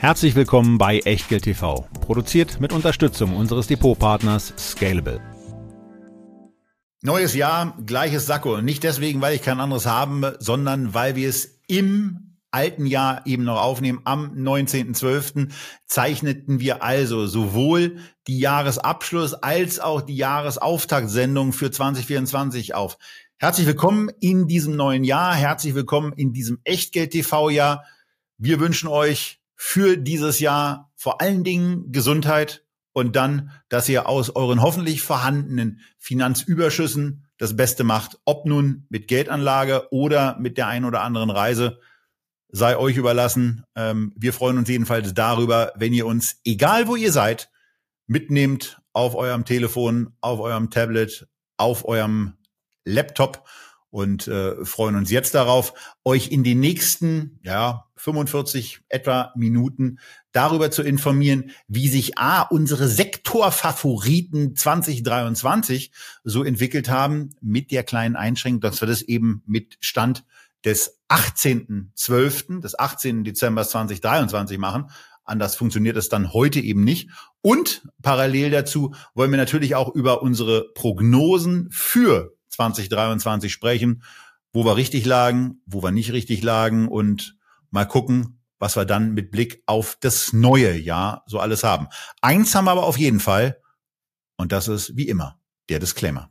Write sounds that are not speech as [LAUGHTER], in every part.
Herzlich willkommen bei Echtgeld TV, produziert mit Unterstützung unseres Depotpartners Scalable. Neues Jahr, gleiches Sakko. Nicht deswegen, weil ich kein anderes haben, sondern weil wir es im alten Jahr eben noch aufnehmen. Am 19.12. zeichneten wir also sowohl die Jahresabschluss als auch die Jahresauftaktsendung für 2024 auf. Herzlich willkommen in diesem neuen Jahr. Herzlich willkommen in diesem Echtgeld-TV-Jahr. Wir wünschen euch für dieses Jahr vor allen Dingen Gesundheit und dann, dass ihr aus euren hoffentlich vorhandenen Finanzüberschüssen das Beste macht, ob nun mit Geldanlage oder mit der einen oder anderen Reise, sei euch überlassen. Ähm, wir freuen uns jedenfalls darüber, wenn ihr uns, egal wo ihr seid, mitnehmt auf eurem Telefon, auf eurem Tablet, auf eurem Laptop und äh, freuen uns jetzt darauf, euch in den nächsten ja, 45 etwa Minuten darüber zu informieren, wie sich A, unsere Sektorfavoriten 2023 so entwickelt haben, mit der kleinen Einschränkung, dass wir das eben mit Stand des 18.12., des 18. Dezember 2023 machen. Anders funktioniert es dann heute eben nicht. Und parallel dazu wollen wir natürlich auch über unsere Prognosen für 2023 sprechen, wo wir richtig lagen, wo wir nicht richtig lagen und mal gucken, was wir dann mit Blick auf das neue Jahr so alles haben. Eins haben wir aber auf jeden Fall und das ist wie immer der Disclaimer.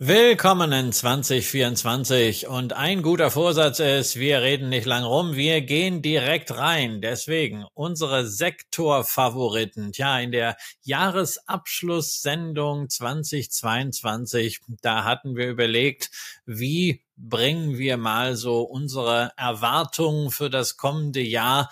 Willkommen in 2024 und ein guter Vorsatz ist, wir reden nicht lang rum, wir gehen direkt rein. Deswegen unsere Sektorfavoriten. Tja, in der Jahresabschlusssendung 2022, da hatten wir überlegt, wie bringen wir mal so unsere Erwartungen für das kommende Jahr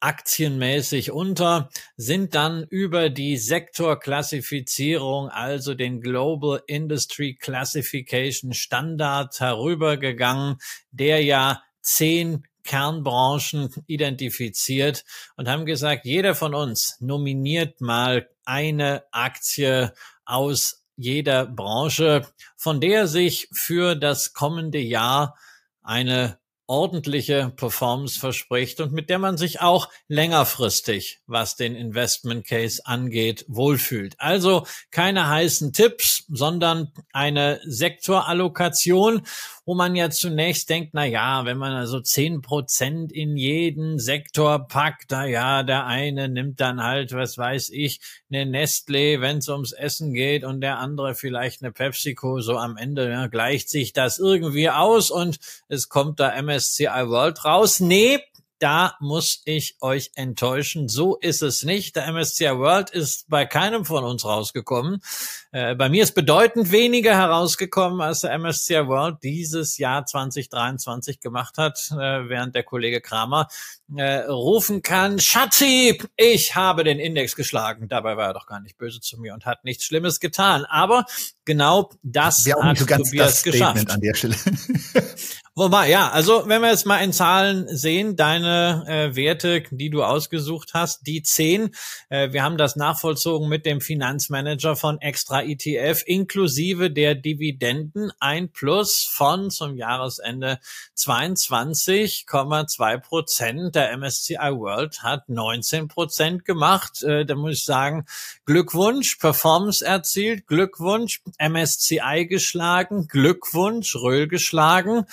aktienmäßig unter, sind dann über die Sektorklassifizierung, also den Global Industry Classification Standard herübergegangen, der ja zehn Kernbranchen identifiziert und haben gesagt, jeder von uns nominiert mal eine Aktie aus jeder Branche, von der sich für das kommende Jahr eine ordentliche Performance verspricht und mit der man sich auch längerfristig, was den Investment Case angeht, wohlfühlt. Also keine heißen Tipps, sondern eine Sektorallokation wo man ja zunächst denkt, na ja, wenn man also zehn Prozent in jeden Sektor packt, na ja, der eine nimmt dann halt, was weiß ich, eine Nestle, wenn es ums Essen geht und der andere vielleicht eine PepsiCo, so am Ende ja, gleicht sich das irgendwie aus und es kommt da MSCI World raus. Nee, da muss ich euch enttäuschen. So ist es nicht. Der MSCI World ist bei keinem von uns rausgekommen. Äh, bei mir ist bedeutend weniger herausgekommen, als der MSCI World dieses Jahr 2023 gemacht hat, äh, während der Kollege Kramer äh, rufen kann, Schatzi, ich habe den Index geschlagen. Dabei war er doch gar nicht böse zu mir und hat nichts Schlimmes getan. Aber genau das hat so Tobias geschafft. [LAUGHS] Wobei, ja, also wenn wir jetzt mal in Zahlen sehen, deine äh, Werte, die du ausgesucht hast, die zehn, äh, wir haben das nachvollzogen mit dem Finanzmanager von Extra ETF inklusive der Dividenden, ein Plus von zum Jahresende 22,2 Prozent. Der MSCI World hat 19 Prozent gemacht. Äh, da muss ich sagen, Glückwunsch, Performance erzielt, Glückwunsch, MSCI geschlagen, Glückwunsch, Röhl geschlagen.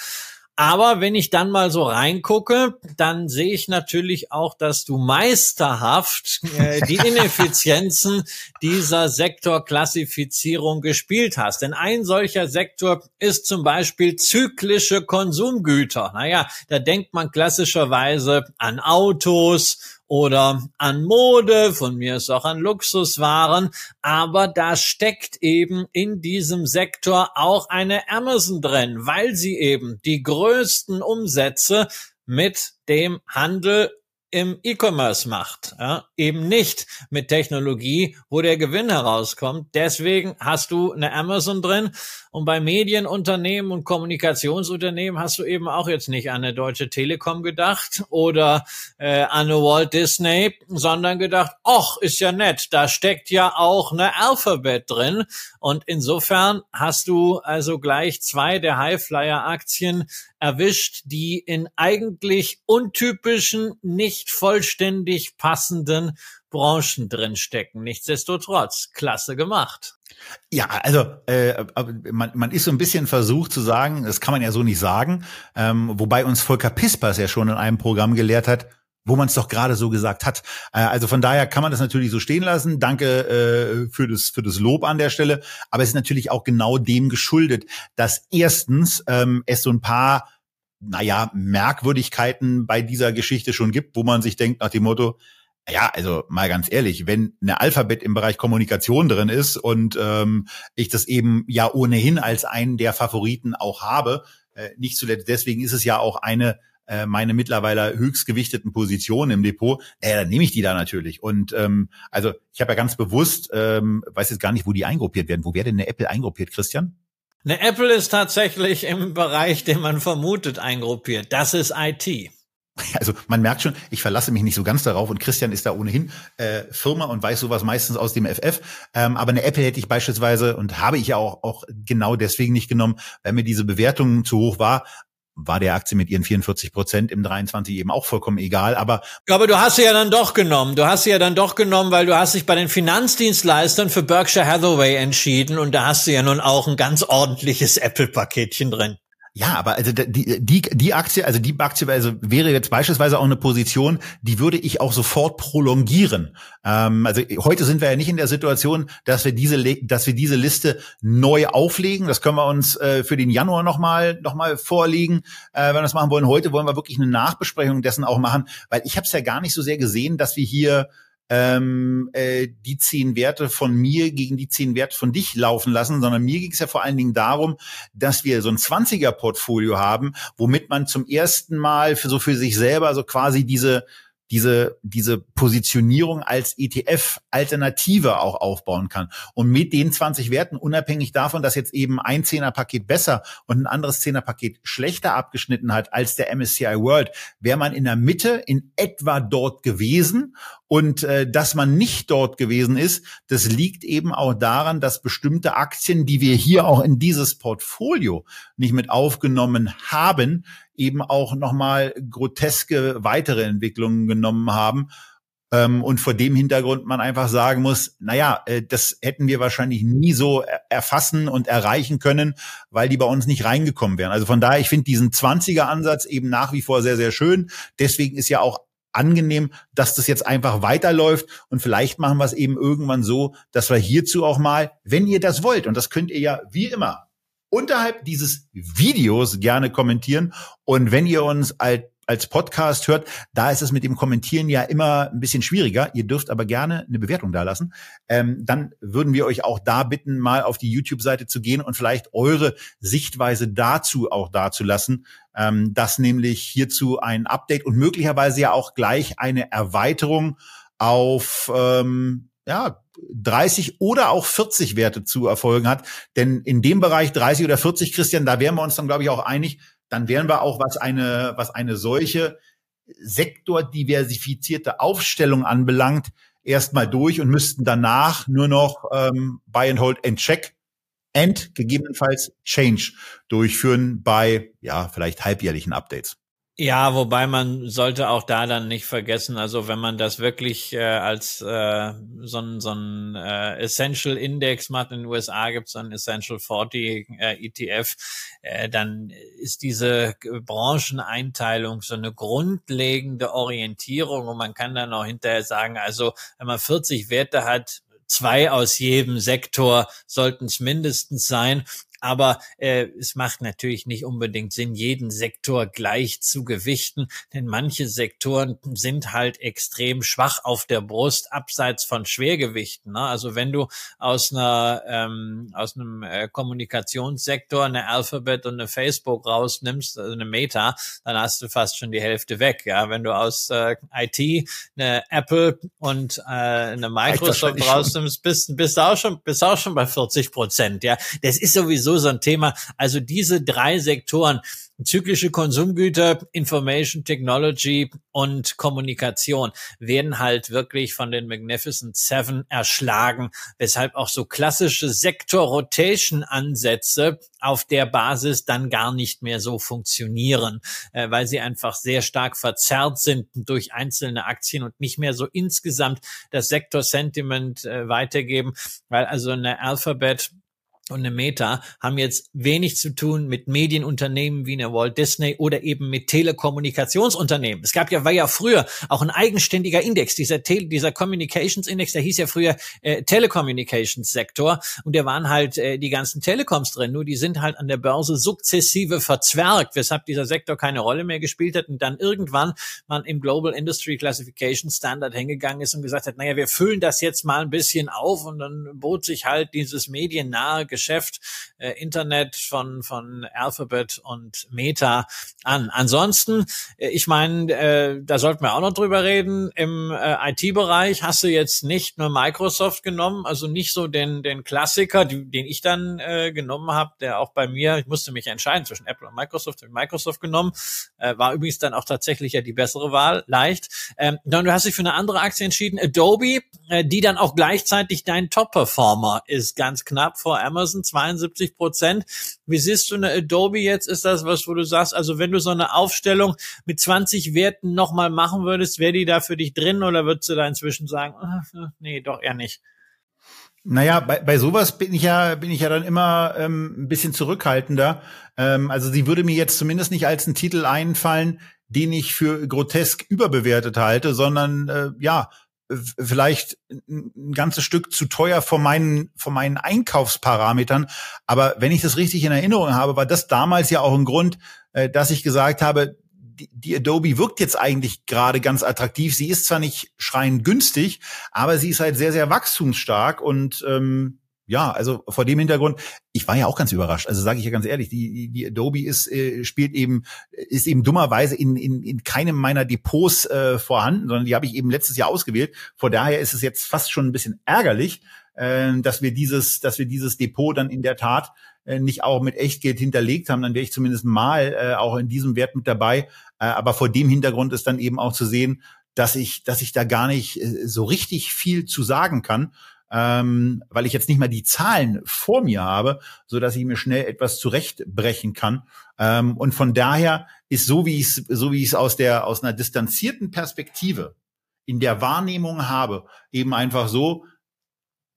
Aber wenn ich dann mal so reingucke, dann sehe ich natürlich auch, dass du meisterhaft äh, die [LAUGHS] Ineffizienzen dieser Sektorklassifizierung gespielt hast. Denn ein solcher Sektor ist zum Beispiel zyklische Konsumgüter. Naja, da denkt man klassischerweise an Autos oder an Mode, von mir ist auch an Luxuswaren, aber da steckt eben in diesem Sektor auch eine Amazon drin, weil sie eben die größten Umsätze mit dem Handel im E-Commerce macht, ja? eben nicht mit Technologie, wo der Gewinn herauskommt. Deswegen hast du eine Amazon drin und bei Medienunternehmen und Kommunikationsunternehmen hast du eben auch jetzt nicht an eine Deutsche Telekom gedacht oder äh, an eine Walt Disney, sondern gedacht, ach, ist ja nett, da steckt ja auch eine Alphabet drin. Und insofern hast du also gleich zwei der Highflyer-Aktien erwischt, die in eigentlich untypischen, nicht vollständig passenden Branchen drin stecken. Nichtsdestotrotz, klasse gemacht. Ja, also äh, man, man ist so ein bisschen versucht zu sagen, das kann man ja so nicht sagen, ähm, wobei uns Volker Pispers ja schon in einem Programm gelehrt hat, wo man es doch gerade so gesagt hat. Äh, also von daher kann man das natürlich so stehen lassen. Danke äh, für das für das Lob an der Stelle. Aber es ist natürlich auch genau dem geschuldet, dass erstens ähm, es so ein paar naja, Merkwürdigkeiten bei dieser Geschichte schon gibt, wo man sich denkt nach dem Motto, ja, also mal ganz ehrlich, wenn eine Alphabet im Bereich Kommunikation drin ist und ähm, ich das eben ja ohnehin als einen der Favoriten auch habe, äh, nicht zuletzt deswegen ist es ja auch eine äh, meine mittlerweile höchstgewichteten Positionen im Depot, naja, dann nehme ich die da natürlich. Und ähm, also ich habe ja ganz bewusst, ähm, weiß jetzt gar nicht, wo die eingruppiert werden. Wo wäre denn eine Apple eingruppiert, Christian? Eine Apple ist tatsächlich im Bereich, den man vermutet, eingruppiert. Das ist IT. [LAUGHS] Also man merkt schon, ich verlasse mich nicht so ganz darauf und Christian ist da ohnehin äh, Firma und weiß sowas meistens aus dem FF. Ähm, aber eine Apple hätte ich beispielsweise und habe ich ja auch, auch genau deswegen nicht genommen, weil mir diese Bewertung zu hoch war war der Aktie mit ihren 44 Prozent im 23 eben auch vollkommen egal. Aber aber du hast sie ja dann doch genommen. Du hast sie ja dann doch genommen, weil du hast dich bei den Finanzdienstleistern für Berkshire Hathaway entschieden und da hast du ja nun auch ein ganz ordentliches Apple-Paketchen drin. Ja, aber also die, die, die Aktie, also die Aktie also wäre jetzt beispielsweise auch eine Position, die würde ich auch sofort prolongieren. Ähm, also heute sind wir ja nicht in der Situation, dass wir diese, dass wir diese Liste neu auflegen. Das können wir uns äh, für den Januar nochmal noch mal vorlegen, äh, wenn wir das machen wollen. Heute wollen wir wirklich eine Nachbesprechung dessen auch machen, weil ich habe es ja gar nicht so sehr gesehen, dass wir hier ähm, äh, die zehn Werte von mir gegen die zehn Werte von dich laufen lassen, sondern mir ging es ja vor allen Dingen darum, dass wir so ein 20er-Portfolio haben, womit man zum ersten Mal für so für sich selber so quasi diese diese, diese Positionierung als ETF-Alternative auch aufbauen kann. Und mit den 20 Werten, unabhängig davon, dass jetzt eben ein Zehner-Paket besser und ein anderes Zehner-Paket schlechter abgeschnitten hat als der MSCI World, wäre man in der Mitte in etwa dort gewesen. Und äh, dass man nicht dort gewesen ist, das liegt eben auch daran, dass bestimmte Aktien, die wir hier auch in dieses Portfolio nicht mit aufgenommen haben, eben auch nochmal groteske weitere Entwicklungen genommen haben. Ähm, und vor dem Hintergrund man einfach sagen muss, naja, äh, das hätten wir wahrscheinlich nie so erfassen und erreichen können, weil die bei uns nicht reingekommen wären. Also von daher, ich finde diesen 20er-Ansatz eben nach wie vor sehr, sehr schön. Deswegen ist ja auch angenehm, dass das jetzt einfach weiterläuft und vielleicht machen wir es eben irgendwann so, dass wir hierzu auch mal, wenn ihr das wollt, und das könnt ihr ja wie immer unterhalb dieses Videos gerne kommentieren. Und wenn ihr uns als als Podcast hört, da ist es mit dem Kommentieren ja immer ein bisschen schwieriger. Ihr dürft aber gerne eine Bewertung da lassen. Ähm, dann würden wir euch auch da bitten, mal auf die YouTube-Seite zu gehen und vielleicht eure Sichtweise dazu auch dazulassen. Ähm, dass nämlich hierzu ein Update und möglicherweise ja auch gleich eine Erweiterung auf ähm, ja, 30 oder auch 40 Werte zu erfolgen hat. Denn in dem Bereich 30 oder 40, Christian, da wären wir uns dann, glaube ich, auch einig, dann wären wir auch, was eine, was eine solche sektordiversifizierte Aufstellung anbelangt, erstmal durch und müssten danach nur noch ähm, Buy and Hold and Check and gegebenenfalls Change durchführen bei ja vielleicht halbjährlichen Updates. Ja, wobei man sollte auch da dann nicht vergessen, also wenn man das wirklich äh, als äh, so ein, so ein äh, Essential Index macht, in den USA gibt es einen Essential 40 äh, ETF, äh, dann ist diese Brancheneinteilung so eine grundlegende Orientierung und man kann dann auch hinterher sagen, also wenn man 40 Werte hat, zwei aus jedem Sektor sollten es mindestens sein. Aber äh, es macht natürlich nicht unbedingt Sinn, jeden Sektor gleich zu gewichten, denn manche Sektoren sind halt extrem schwach auf der Brust, abseits von Schwergewichten. Ne? Also wenn du aus einer ähm, aus einem äh, Kommunikationssektor eine Alphabet und eine Facebook rausnimmst, also eine Meta, dann hast du fast schon die Hälfte weg. Ja, wenn du aus äh, IT eine Apple und äh, eine Microsoft rausnimmst, bist, bist du auch schon bist auch schon bei 40 Prozent. Ja, das ist sowieso so ein Thema. Also diese drei Sektoren Zyklische Konsumgüter, Information Technology und Kommunikation werden halt wirklich von den Magnificent Seven erschlagen, weshalb auch so klassische Sektor-Rotation-Ansätze auf der Basis dann gar nicht mehr so funktionieren, äh, weil sie einfach sehr stark verzerrt sind durch einzelne Aktien und nicht mehr so insgesamt das Sektor-Sentiment äh, weitergeben, weil also eine Alphabet und eine Meta haben jetzt wenig zu tun mit Medienunternehmen wie eine Walt Disney oder eben mit Telekommunikationsunternehmen. Es gab ja, war ja früher auch ein eigenständiger Index, dieser, Tele, dieser Communications Index, der hieß ja früher äh, Telecommunications Sektor und da waren halt äh, die ganzen Telekoms drin, nur die sind halt an der Börse sukzessive verzwergt, weshalb dieser Sektor keine Rolle mehr gespielt hat und dann irgendwann man im Global Industry Classification Standard hingegangen ist und gesagt hat, naja, wir füllen das jetzt mal ein bisschen auf und dann bot sich halt dieses mediennahe Geschäft äh, Internet von, von Alphabet und Meta an. Ansonsten, äh, ich meine, äh, da sollten wir auch noch drüber reden. Im äh, IT-Bereich hast du jetzt nicht nur Microsoft genommen, also nicht so den, den Klassiker, die, den ich dann äh, genommen habe, der auch bei mir, ich musste mich entscheiden zwischen Apple und Microsoft, habe Microsoft genommen, äh, war übrigens dann auch tatsächlich ja die bessere Wahl, leicht. Ähm, dann du hast dich für eine andere Aktie entschieden, Adobe, äh, die dann auch gleichzeitig dein Top-Performer ist, ganz knapp vor Amazon Amazon 72 Prozent. Wie siehst du eine Adobe jetzt? Ist das was, wo du sagst, also wenn du so eine Aufstellung mit 20 Werten nochmal machen würdest, wäre die da für dich drin oder würdest du da inzwischen sagen, oh, nee, doch eher nicht? Naja, bei, bei sowas bin ich ja, bin ich ja dann immer ähm, ein bisschen zurückhaltender. Ähm, also sie würde mir jetzt zumindest nicht als ein Titel einfallen, den ich für grotesk überbewertet halte, sondern äh, ja, vielleicht ein ganzes Stück zu teuer von meinen, von meinen Einkaufsparametern. Aber wenn ich das richtig in Erinnerung habe, war das damals ja auch ein Grund, äh, dass ich gesagt habe, die, Adobe wirkt jetzt eigentlich gerade ganz attraktiv. Sie ist zwar nicht schreiend günstig, aber sie ist halt sehr, sehr wachstumsstark und ähm, ja, also vor dem Hintergrund, ich war ja auch ganz überrascht. Also sage ich ja ganz ehrlich, die, die Adobe ist äh, spielt eben ist eben dummerweise in, in, in keinem meiner Depots äh, vorhanden, sondern die habe ich eben letztes Jahr ausgewählt. Vor daher ist es jetzt fast schon ein bisschen ärgerlich, äh, dass wir dieses dass wir dieses Depot dann in der Tat äh, nicht auch mit Echtgeld hinterlegt haben. Dann wäre ich zumindest mal äh, auch in diesem Wert mit dabei. Äh, aber vor dem Hintergrund ist dann eben auch zu sehen, dass ich dass ich da gar nicht äh, so richtig viel zu sagen kann ähm, weil ich jetzt nicht mal die Zahlen vor mir habe, so dass ich mir schnell etwas zurechtbrechen kann. Ähm, und von daher ist so wie ich es so wie ich es aus der aus einer distanzierten Perspektive in der Wahrnehmung habe, eben einfach so.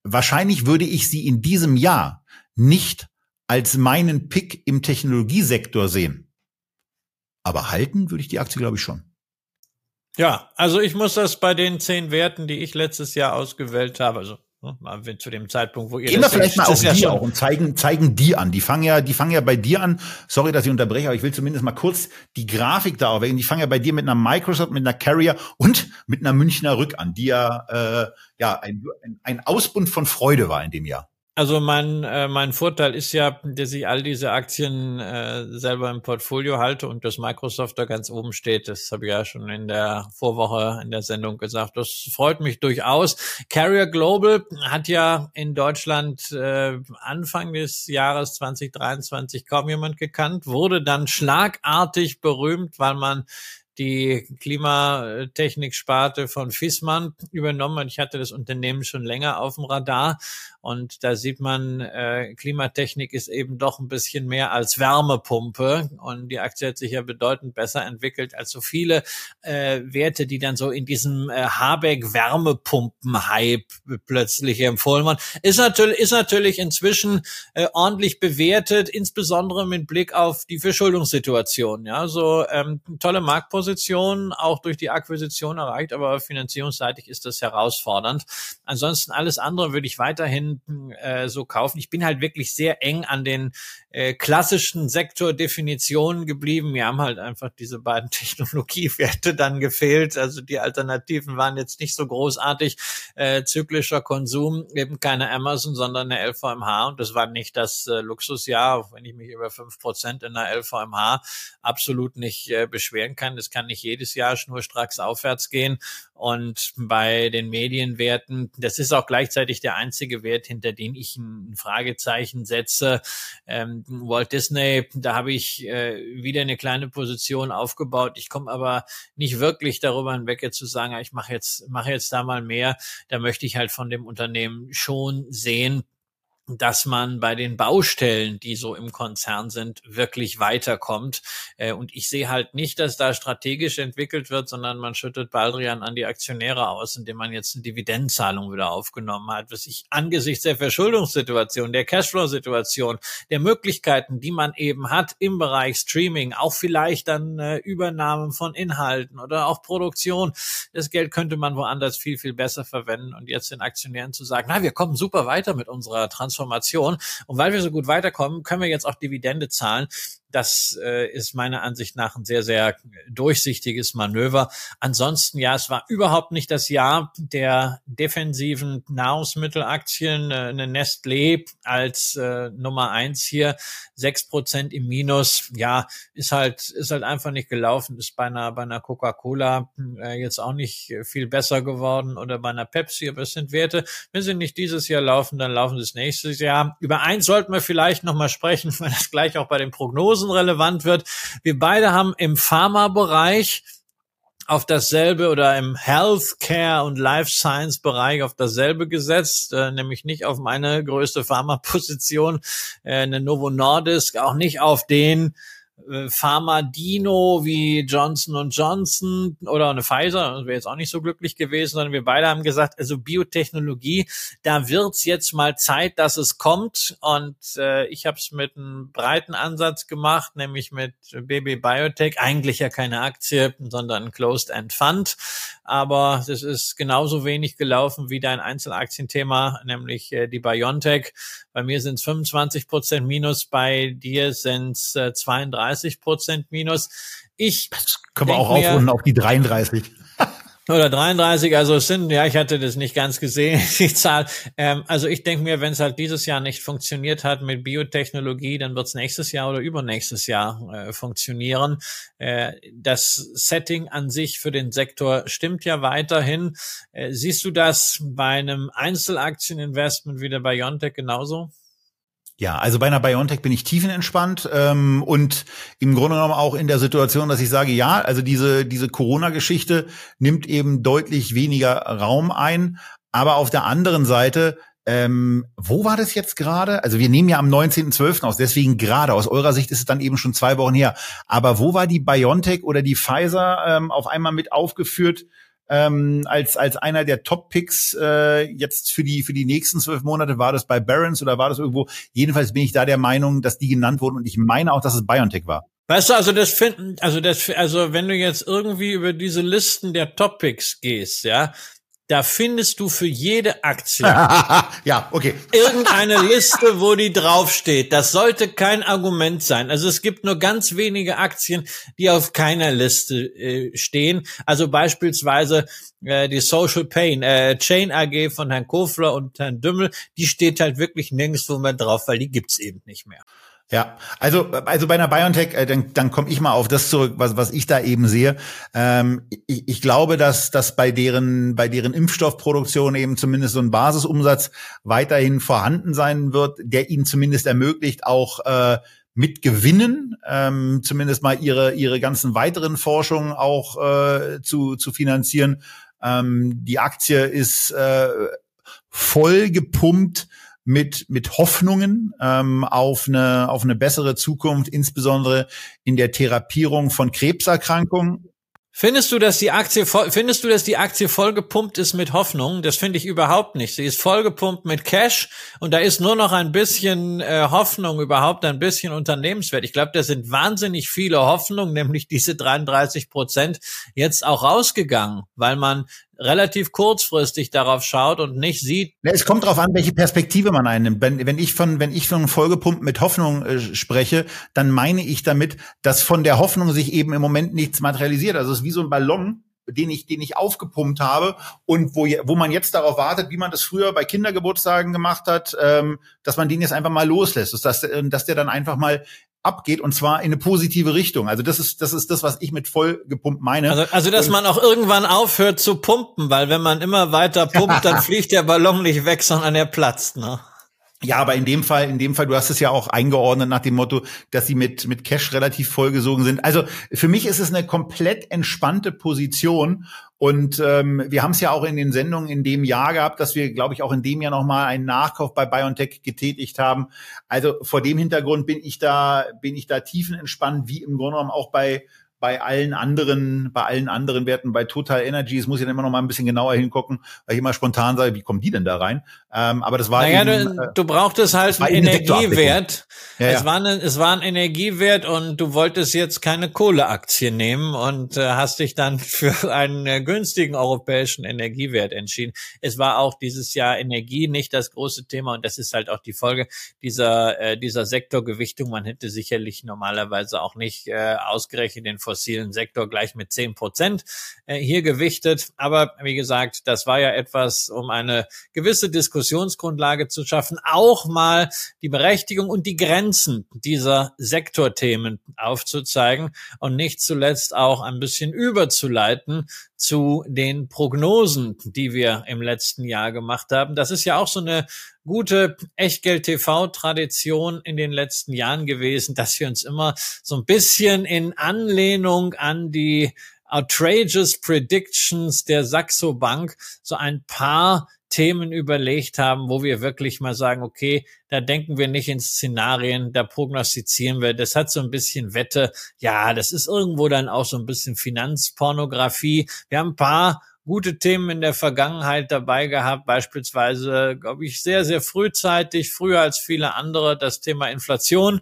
Wahrscheinlich würde ich sie in diesem Jahr nicht als meinen Pick im Technologiesektor sehen. Aber halten würde ich die Aktie, glaube ich, schon. Ja, also ich muss das bei den zehn Werten, die ich letztes Jahr ausgewählt habe, also Ne? Zu dem Zeitpunkt, wo ihr Gehen wir vielleicht mal auf die auch und zeigen, zeigen die an. Die fangen ja, die fangen ja bei dir an. Sorry, dass ich unterbreche, aber ich will zumindest mal kurz die Grafik da aufwägen. Die fangen ja bei dir mit einer Microsoft, mit einer Carrier und mit einer Münchner Rück an, die ja, äh, ja ein, ein Ausbund von Freude war in dem Jahr. Also mein, äh, mein Vorteil ist ja, dass ich all diese Aktien äh, selber im Portfolio halte und dass Microsoft da ganz oben steht. Das habe ich ja schon in der Vorwoche in der Sendung gesagt. Das freut mich durchaus. Carrier Global hat ja in Deutschland äh, Anfang des Jahres 2023 kaum jemand gekannt, wurde dann schlagartig berühmt, weil man die Klimatechnik-Sparte von Fissmann übernommen und ich hatte das Unternehmen schon länger auf dem Radar und da sieht man, äh, Klimatechnik ist eben doch ein bisschen mehr als Wärmepumpe und die Aktie hat sich ja bedeutend besser entwickelt als so viele äh, Werte, die dann so in diesem äh, Habeck-Wärmepumpen-Hype plötzlich empfohlen waren. Ist natürlich, ist natürlich inzwischen äh, ordentlich bewertet, insbesondere mit Blick auf die Verschuldungssituation. Ja, so ähm, tolle Marktposition Position auch durch die Akquisition erreicht, aber finanzierungsseitig ist das herausfordernd. Ansonsten alles andere würde ich weiterhin äh, so kaufen. Ich bin halt wirklich sehr eng an den äh, klassischen Sektordefinitionen geblieben. Mir haben halt einfach diese beiden [LAUGHS] Technologiewerte dann gefehlt. Also die Alternativen waren jetzt nicht so großartig. Äh, zyklischer Konsum, eben keine Amazon, sondern eine LVMH. Und das war nicht das äh, Luxusjahr, wenn ich mich über fünf Prozent in der LVMH absolut nicht äh, beschweren kann. Das kann nicht jedes Jahr schnurstracks aufwärts gehen. Und bei den Medienwerten, das ist auch gleichzeitig der einzige Wert, hinter dem ich ein Fragezeichen setze. Ähm, Walt Disney, da habe ich äh, wieder eine kleine Position aufgebaut. Ich komme aber nicht wirklich darüber hinweg, jetzt zu sagen, ich mache jetzt, mache jetzt da mal mehr. Da möchte ich halt von dem Unternehmen schon sehen, dass man bei den Baustellen, die so im Konzern sind, wirklich weiterkommt. Äh, und ich sehe halt nicht, dass da strategisch entwickelt wird, sondern man schüttet Baldrian an die Aktionäre aus, indem man jetzt eine Dividendenzahlung wieder aufgenommen hat, was ich angesichts der Verschuldungssituation, der Cashflow-Situation, der Möglichkeiten, die man eben hat im Bereich Streaming, auch vielleicht dann äh, Übernahmen von Inhalten oder auch Produktion. Das Geld könnte man woanders viel, viel besser verwenden und jetzt den Aktionären zu sagen, na, wir kommen super weiter mit unserer Transformation Transformation. Und weil wir so gut weiterkommen, können wir jetzt auch Dividende zahlen. Das äh, ist meiner Ansicht nach ein sehr, sehr durchsichtiges Manöver. Ansonsten, ja, es war überhaupt nicht das Jahr der defensiven Nahrungsmittelaktien. Äh, eine Nestlé als äh, Nummer eins hier, sechs Prozent im Minus. Ja, ist halt, ist halt einfach nicht gelaufen. Ist bei einer, bei einer Coca-Cola äh, jetzt auch nicht viel besser geworden oder bei einer Pepsi. Aber es sind Werte, wenn sie nicht dieses Jahr laufen, dann laufen sie das nächste Jahr. Über eins sollten wir vielleicht noch mal sprechen, [LAUGHS] weil das gleich auch bei den Prognosen Diagnosen relevant wird. Wir beide haben im Pharma-Bereich auf dasselbe oder im Healthcare und Life Science Bereich auf dasselbe gesetzt, äh, nämlich nicht auf meine größte Pharmaposition, äh, eine Novo Nordisk, auch nicht auf den äh, Pharma-Dino wie Johnson Johnson oder eine Pfizer, das wäre jetzt auch nicht so glücklich gewesen, sondern wir beide haben gesagt, also Biotechnologie, da wird's jetzt mal Zeit, dass es kommt. Und äh, ich habe es mit einem breiten Ansatz gemacht, nämlich mit BB Biotech, eigentlich ja keine Aktie, sondern ein Closed-End Fund. Aber das ist genauso wenig gelaufen wie dein Einzelaktienthema, nämlich äh, die Biontech. Bei mir sind es 25 Prozent Minus, bei dir sind es äh, 32 Prozent Minus. Ich das können wir auch aufrunden auf die 33. Oder 33, also es sind, ja, ich hatte das nicht ganz gesehen, [LAUGHS] die Zahl. Ähm, also ich denke mir, wenn es halt dieses Jahr nicht funktioniert hat mit Biotechnologie, dann wird es nächstes Jahr oder übernächstes Jahr äh, funktionieren. Äh, das Setting an sich für den Sektor stimmt ja weiterhin. Äh, siehst du das bei einem Einzelaktieninvestment wie der Biontech genauso? Ja, also bei einer Biontech bin ich tiefenentspannt ähm, und im Grunde genommen auch in der Situation, dass ich sage, ja, also diese diese Corona-Geschichte nimmt eben deutlich weniger Raum ein, aber auf der anderen Seite ähm, wo war das jetzt gerade? Also wir nehmen ja am 19.12. aus, deswegen gerade. Aus eurer Sicht ist es dann eben schon zwei Wochen her. Aber wo war die BioNTech oder die Pfizer ähm, auf einmal mit aufgeführt? Ähm, als als einer der Top-Picks äh, jetzt für die für die nächsten zwölf Monate war das bei Barons oder war das irgendwo? Jedenfalls bin ich da der Meinung, dass die genannt wurden und ich meine auch, dass es BioNTech war. Weißt du, also das finden, also das, also wenn du jetzt irgendwie über diese Listen der Topics gehst, ja, da findest du für jede Aktie [LAUGHS] ja, okay. irgendeine Liste, wo die draufsteht. Das sollte kein Argument sein. Also es gibt nur ganz wenige Aktien, die auf keiner Liste äh, stehen. Also beispielsweise äh, die Social Pain, äh, Chain AG von Herrn Kofler und Herrn Dümmel, die steht halt wirklich nirgendwo mehr drauf, weil die gibt's eben nicht mehr. Ja, also also bei einer BioNTech, äh, dann, dann komme ich mal auf das zurück, was was ich da eben sehe. Ähm, ich, ich glaube, dass dass bei deren bei deren Impfstoffproduktion eben zumindest so ein Basisumsatz weiterhin vorhanden sein wird, der ihnen zumindest ermöglicht, auch äh, mit Gewinnen ähm, zumindest mal ihre ihre ganzen weiteren Forschungen auch äh, zu zu finanzieren. Ähm, die Aktie ist äh, voll gepumpt mit, mit Hoffnungen ähm, auf, eine, auf eine bessere Zukunft, insbesondere in der Therapierung von Krebserkrankungen. Findest du, dass die Aktie voll, findest du, dass die Aktie vollgepumpt ist mit Hoffnung? Das finde ich überhaupt nicht. Sie ist vollgepumpt mit Cash und da ist nur noch ein bisschen äh, Hoffnung, überhaupt ein bisschen Unternehmenswert. Ich glaube, da sind wahnsinnig viele Hoffnungen, nämlich diese 33 Prozent jetzt auch rausgegangen, weil man relativ kurzfristig darauf schaut und nicht sieht. Es kommt darauf an, welche Perspektive man einnimmt. Wenn, wenn ich von, wenn ich von Vollgepumpt mit Hoffnung äh, spreche, dann meine ich damit, dass von der Hoffnung sich eben im Moment nichts materialisiert. Also es ist wie so ein Ballon, den ich, den ich aufgepumpt habe und wo, wo man jetzt darauf wartet, wie man das früher bei Kindergeburtstagen gemacht hat, ähm, dass man den jetzt einfach mal loslässt, dass, dass der dann einfach mal abgeht und zwar in eine positive Richtung. Also das ist das ist das, was ich mit voll gepumpt meine. Also, also dass und man auch irgendwann aufhört zu pumpen, weil wenn man immer weiter pumpt, dann [LAUGHS] fliegt der Ballon nicht weg, sondern er platzt. Ne? Ja, aber in dem Fall, in dem Fall, du hast es ja auch eingeordnet nach dem Motto, dass sie mit, mit Cash relativ vollgesogen sind. Also für mich ist es eine komplett entspannte Position. Und ähm, wir haben es ja auch in den Sendungen in dem Jahr gehabt, dass wir, glaube ich, auch in dem Jahr nochmal einen Nachkauf bei BioNTech getätigt haben. Also vor dem Hintergrund bin ich da, bin ich da tiefenentspannt, wie im Grunde genommen auch bei bei allen anderen, bei allen anderen Werten, bei Total Energies muss ich dann immer noch mal ein bisschen genauer hingucken, weil ich immer spontan sage, wie kommen die denn da rein? Ähm, aber das war naja, eben, du, äh, du brauchtest halt einen Energiewert. Ja, ja. Es, war ein, es war ein Energiewert und du wolltest jetzt keine Kohleaktie nehmen und äh, hast dich dann [LAUGHS] für einen äh, günstigen europäischen Energiewert entschieden. Es war auch dieses Jahr Energie nicht das große Thema und das ist halt auch die Folge dieser, äh, dieser Sektorgewichtung. Man hätte sicherlich normalerweise auch nicht äh, ausgerechnet den fossilen Sektor gleich mit zehn Prozent hier gewichtet. Aber wie gesagt, das war ja etwas, um eine gewisse Diskussionsgrundlage zu schaffen, auch mal die Berechtigung und die Grenzen dieser Sektorthemen aufzuzeigen und nicht zuletzt auch ein bisschen überzuleiten zu den Prognosen, die wir im letzten Jahr gemacht haben. Das ist ja auch so eine gute Echtgeld-TV-Tradition in den letzten Jahren gewesen, dass wir uns immer so ein bisschen in Anlehnung an die outrageous predictions der Saxo Bank so ein paar Themen überlegt haben, wo wir wirklich mal sagen, okay, da denken wir nicht in Szenarien, da prognostizieren wir. Das hat so ein bisschen Wette. Ja, das ist irgendwo dann auch so ein bisschen Finanzpornografie. Wir haben ein paar gute Themen in der Vergangenheit dabei gehabt, beispielsweise, glaube ich, sehr, sehr frühzeitig, früher als viele andere, das Thema Inflation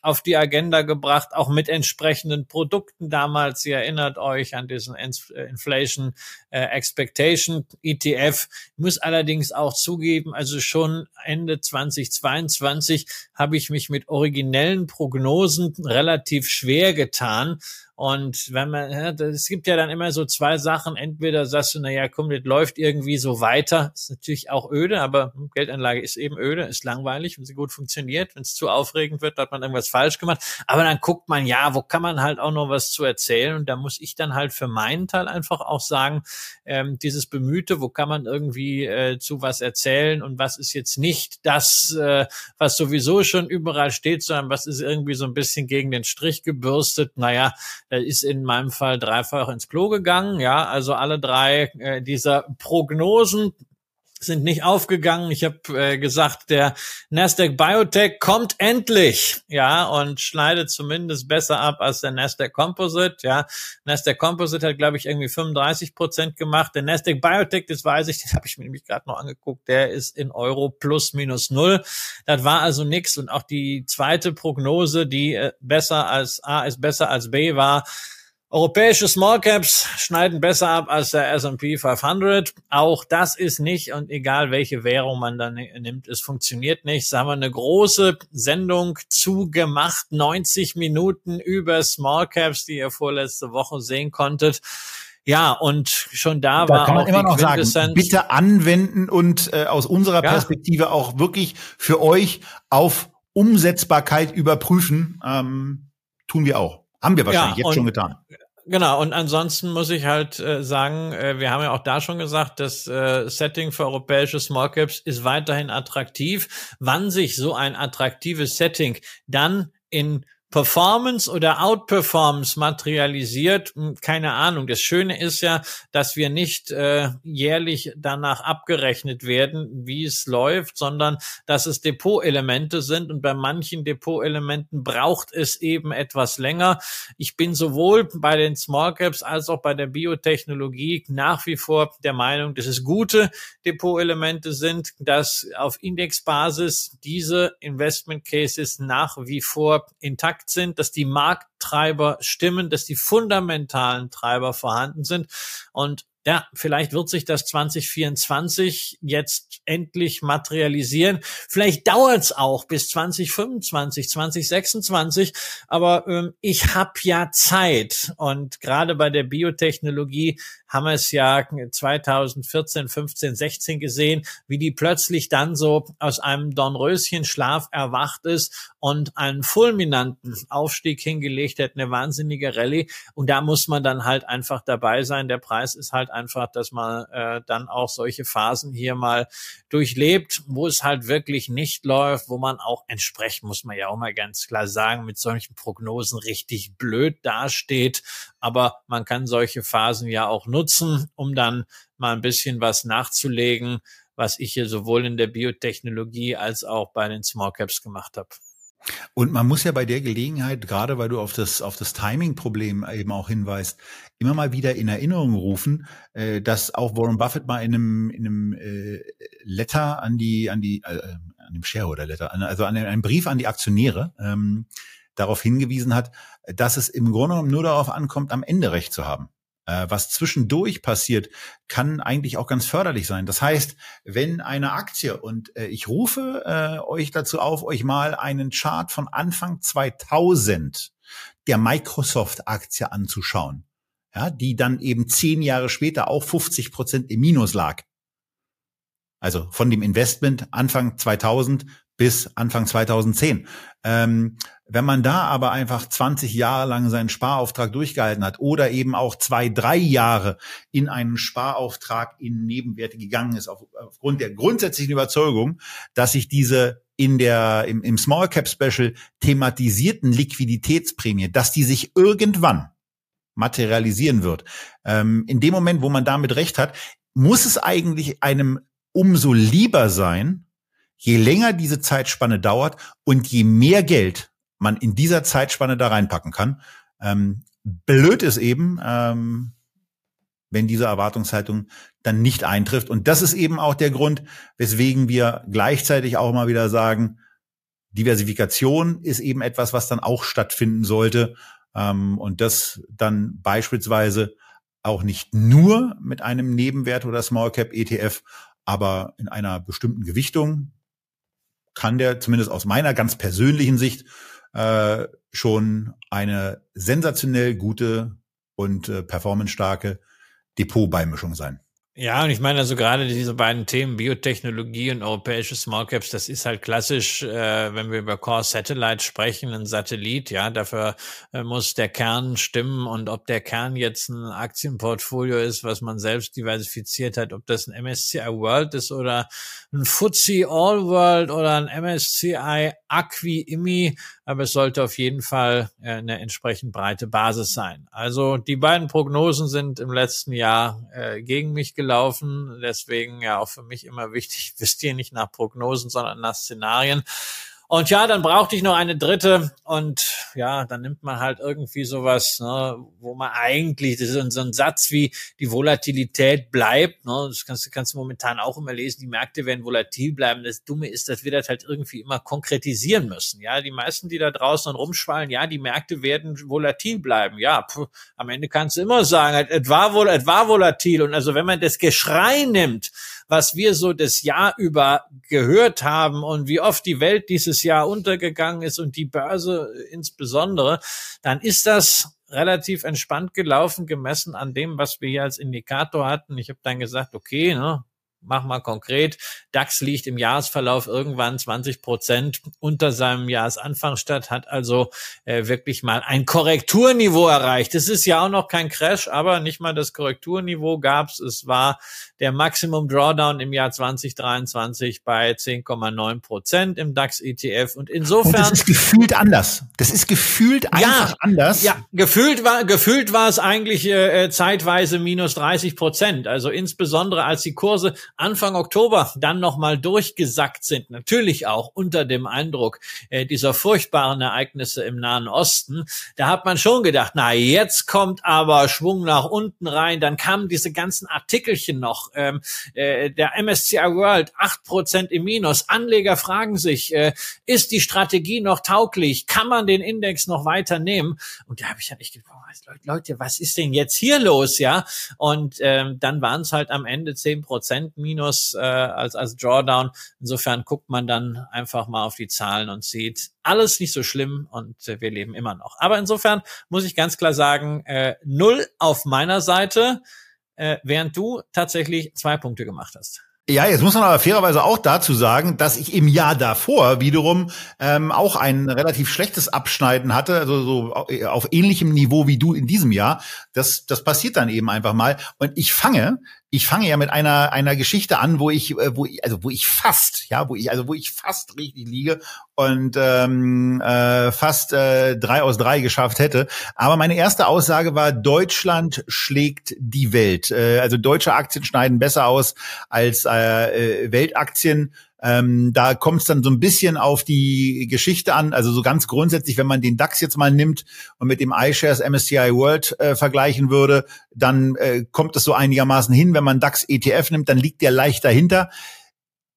auf die Agenda gebracht, auch mit entsprechenden Produkten damals. Ihr erinnert euch an diesen äh, Inflation äh, Expectation ETF. Ich muss allerdings auch zugeben, also schon Ende 2022 habe ich mich mit originellen Prognosen relativ schwer getan. Und wenn man, es gibt ja dann immer so zwei Sachen. Entweder sagst du, na ja, komm, das läuft irgendwie so weiter. Ist natürlich auch öde, aber Geldanlage ist eben öde, ist langweilig, wenn sie gut funktioniert. Wenn es zu aufregend wird, hat man irgendwas falsch gemacht. Aber dann guckt man, ja, wo kann man halt auch noch was zu erzählen? Und da muss ich dann halt für meinen Teil einfach auch sagen, ähm, dieses Bemühte, wo kann man irgendwie äh, zu was erzählen und was ist jetzt nicht das, äh, was sowieso schon überall steht, sondern was ist irgendwie so ein bisschen gegen den Strich gebürstet. Naja, ist in meinem Fall dreifach ins Klo gegangen. Ja, also alle drei äh, dieser Prognosen sind nicht aufgegangen. Ich habe äh, gesagt, der Nasdaq Biotech kommt endlich, ja, und schneidet zumindest besser ab als der Nasdaq Composite, ja. Nasdaq Composite hat, glaube ich, irgendwie 35 Prozent gemacht. Der Nasdaq Biotech, das weiß ich, [LAUGHS] das habe ich mir nämlich gerade noch angeguckt, der ist in Euro plus minus null. Das war also nix. Und auch die zweite Prognose, die äh, besser als A ist besser als B war, Europäische Small Caps schneiden besser ab als der S&P 500. Auch das ist nicht und egal welche Währung man dann nimmt, es funktioniert nicht. Da haben wir eine große Sendung zugemacht, 90 Minuten über Small Caps, die ihr vorletzte Woche sehen konntet. Ja, und schon da, da war kann man auch immer noch sagen, bitte anwenden und äh, aus unserer ja. Perspektive auch wirklich für euch auf Umsetzbarkeit überprüfen. Ähm, tun wir auch. Haben wir wahrscheinlich ja, jetzt schon getan. Genau, und ansonsten muss ich halt äh, sagen, äh, wir haben ja auch da schon gesagt, das äh, Setting für europäische Small Caps ist weiterhin attraktiv. Wann sich so ein attraktives Setting dann in Performance oder Outperformance materialisiert, hm, keine Ahnung. Das Schöne ist ja, dass wir nicht äh, jährlich danach abgerechnet werden, wie es läuft, sondern dass es Depotelemente sind und bei manchen Depotelementen braucht es eben etwas länger. Ich bin sowohl bei den Small Caps als auch bei der Biotechnologie nach wie vor der Meinung, dass es gute Depotelemente sind, dass auf Indexbasis diese Investment Cases nach wie vor intakt intakt sind, dass die Markttreiber stimmen, dass die fundamentalen Treiber vorhanden sind. Und ja, vielleicht wird sich das 2024 jetzt endlich materialisieren. Vielleicht dauert es auch bis 2025, 2026. Aber ähm, ich habe ja Zeit. Und gerade bei der Biotechnologie haben wir es ja 2014, 15, 16 gesehen, wie die plötzlich dann so aus einem Dornröschenschlaf erwacht ist und einen fulminanten Aufstieg hingelegt hat, eine wahnsinnige Rallye. Und da muss man dann halt einfach dabei sein. Der Preis ist halt einfach, dass man äh, dann auch solche Phasen hier mal durchlebt, wo es halt wirklich nicht läuft, wo man auch entsprechend, muss man ja auch mal ganz klar sagen, mit solchen Prognosen richtig blöd dasteht. Aber man kann solche Phasen ja auch nutzen nutzen, um dann mal ein bisschen was nachzulegen, was ich hier sowohl in der Biotechnologie als auch bei den Small Caps gemacht habe. Und man muss ja bei der Gelegenheit, gerade weil du auf das, auf das Timing-Problem eben auch hinweist, immer mal wieder in Erinnerung rufen, äh, dass auch Warren Buffett mal in einem, in einem äh, Letter an die, an die, äh, an dem Shareholder-Letter, also an einem Brief an die Aktionäre, ähm, darauf hingewiesen hat, dass es im Grunde genommen nur darauf ankommt, am Ende Recht zu haben. Äh, was zwischendurch passiert, kann eigentlich auch ganz förderlich sein. Das heißt, wenn eine Aktie und äh, ich rufe äh, euch dazu auf, euch mal einen Chart von Anfang 2000 der Microsoft-Aktie anzuschauen, ja, die dann eben zehn Jahre später auch 50 Prozent im Minus lag. Also von dem Investment Anfang 2000 bis Anfang 2010. Ähm, wenn man da aber einfach 20 Jahre lang seinen Sparauftrag durchgehalten hat oder eben auch zwei, drei Jahre in einen Sparauftrag in Nebenwerte gegangen ist, auf, aufgrund der grundsätzlichen Überzeugung, dass sich diese in der, im, im Small Cap Special thematisierten Liquiditätsprämie, dass die sich irgendwann materialisieren wird. Ähm, in dem Moment, wo man damit recht hat, muss es eigentlich einem umso lieber sein, je länger diese Zeitspanne dauert und je mehr Geld man in dieser Zeitspanne da reinpacken kann. Ähm, blöd ist eben, ähm, wenn diese Erwartungshaltung dann nicht eintrifft. Und das ist eben auch der Grund, weswegen wir gleichzeitig auch mal wieder sagen, Diversifikation ist eben etwas, was dann auch stattfinden sollte. Ähm, und das dann beispielsweise auch nicht nur mit einem Nebenwert oder Small Cap ETF, aber in einer bestimmten Gewichtung kann der zumindest aus meiner ganz persönlichen Sicht äh, schon eine sensationell gute und äh, performancestarke Depotbeimischung sein. Ja, und ich meine also gerade diese beiden Themen, Biotechnologie und europäische Small Caps, das ist halt klassisch, äh, wenn wir über Core Satellite sprechen, ein Satellit, ja, dafür äh, muss der Kern stimmen. Und ob der Kern jetzt ein Aktienportfolio ist, was man selbst diversifiziert hat, ob das ein MSCI World ist oder ein FTSE All World oder ein MSCI Acqui IMI, aber es sollte auf jeden Fall äh, eine entsprechend breite Basis sein. Also die beiden Prognosen sind im letzten Jahr äh, gegen mich gelaufen. Deswegen ja auch für mich immer wichtig, [LAUGHS] wisst ihr nicht nach Prognosen, sondern nach Szenarien. Und ja, dann brauchte ich noch eine dritte und ja, dann nimmt man halt irgendwie sowas, ne, wo man eigentlich, das ist so ein Satz wie die Volatilität bleibt, ne, das kannst, kannst du momentan auch immer lesen, die Märkte werden volatil bleiben. Das Dumme ist, dass wir das halt irgendwie immer konkretisieren müssen. Ja, die meisten, die da draußen rumschwallen, ja, die Märkte werden volatil bleiben. Ja, pff, am Ende kannst du immer sagen, es war es war volatil. Und also wenn man das Geschrei nimmt, was wir so das Jahr über gehört haben und wie oft die Welt dieses Jahr untergegangen ist und die Börse insbesondere, dann ist das relativ entspannt gelaufen, gemessen an dem, was wir hier als Indikator hatten. Ich habe dann gesagt, okay, ne, mach mal konkret. DAX liegt im Jahresverlauf irgendwann 20 Prozent unter seinem Jahresanfang statt, hat also äh, wirklich mal ein Korrekturniveau erreicht. Es ist ja auch noch kein Crash, aber nicht mal das Korrekturniveau gab es. Es war der Maximum Drawdown im Jahr 2023 bei 10,9 Prozent im DAX ETF und insofern. Und das ist gefühlt anders. Das ist gefühlt einfach ja, anders. Ja, gefühlt war gefühlt war es eigentlich äh, zeitweise minus 30 Prozent. Also insbesondere als die Kurse Anfang Oktober dann nochmal durchgesackt sind, natürlich auch unter dem Eindruck äh, dieser furchtbaren Ereignisse im Nahen Osten, da hat man schon gedacht, na jetzt kommt aber Schwung nach unten rein, dann kamen diese ganzen Artikelchen noch, ähm, äh, der MSCI World acht Prozent im Minus, Anleger fragen sich, äh, ist die Strategie noch tauglich, kann man den Index noch weiter nehmen? Und da habe ich ja echt gedacht, Leute, was ist denn jetzt hier los, ja? Und ähm, dann waren es halt am Ende zehn Prozent minus äh, als, als Drawdown. Insofern guckt man dann einfach mal auf die Zahlen und sieht, alles nicht so schlimm und äh, wir leben immer noch. Aber insofern muss ich ganz klar sagen, äh, null auf meiner Seite, äh, während du tatsächlich zwei Punkte gemacht hast. Ja, jetzt muss man aber fairerweise auch dazu sagen, dass ich im Jahr davor wiederum ähm, auch ein relativ schlechtes Abschneiden hatte, also so auf ähnlichem Niveau wie du in diesem Jahr. Das, das passiert dann eben einfach mal. Und ich fange ich fange ja mit einer einer Geschichte an, wo ich äh, wo ich also wo ich fast ja wo ich also wo ich fast richtig liege und ähm, äh, fast äh, drei aus drei geschafft hätte. Aber meine erste Aussage war: Deutschland schlägt die Welt. Äh, also deutsche Aktien schneiden besser aus als äh, äh Weltaktien. Ähm, da kommt es dann so ein bisschen auf die Geschichte an. Also so ganz grundsätzlich, wenn man den DAX jetzt mal nimmt und mit dem iShares MSCI World äh, vergleichen würde, dann äh, kommt es so einigermaßen hin. Wenn man DAX ETF nimmt, dann liegt der leicht dahinter.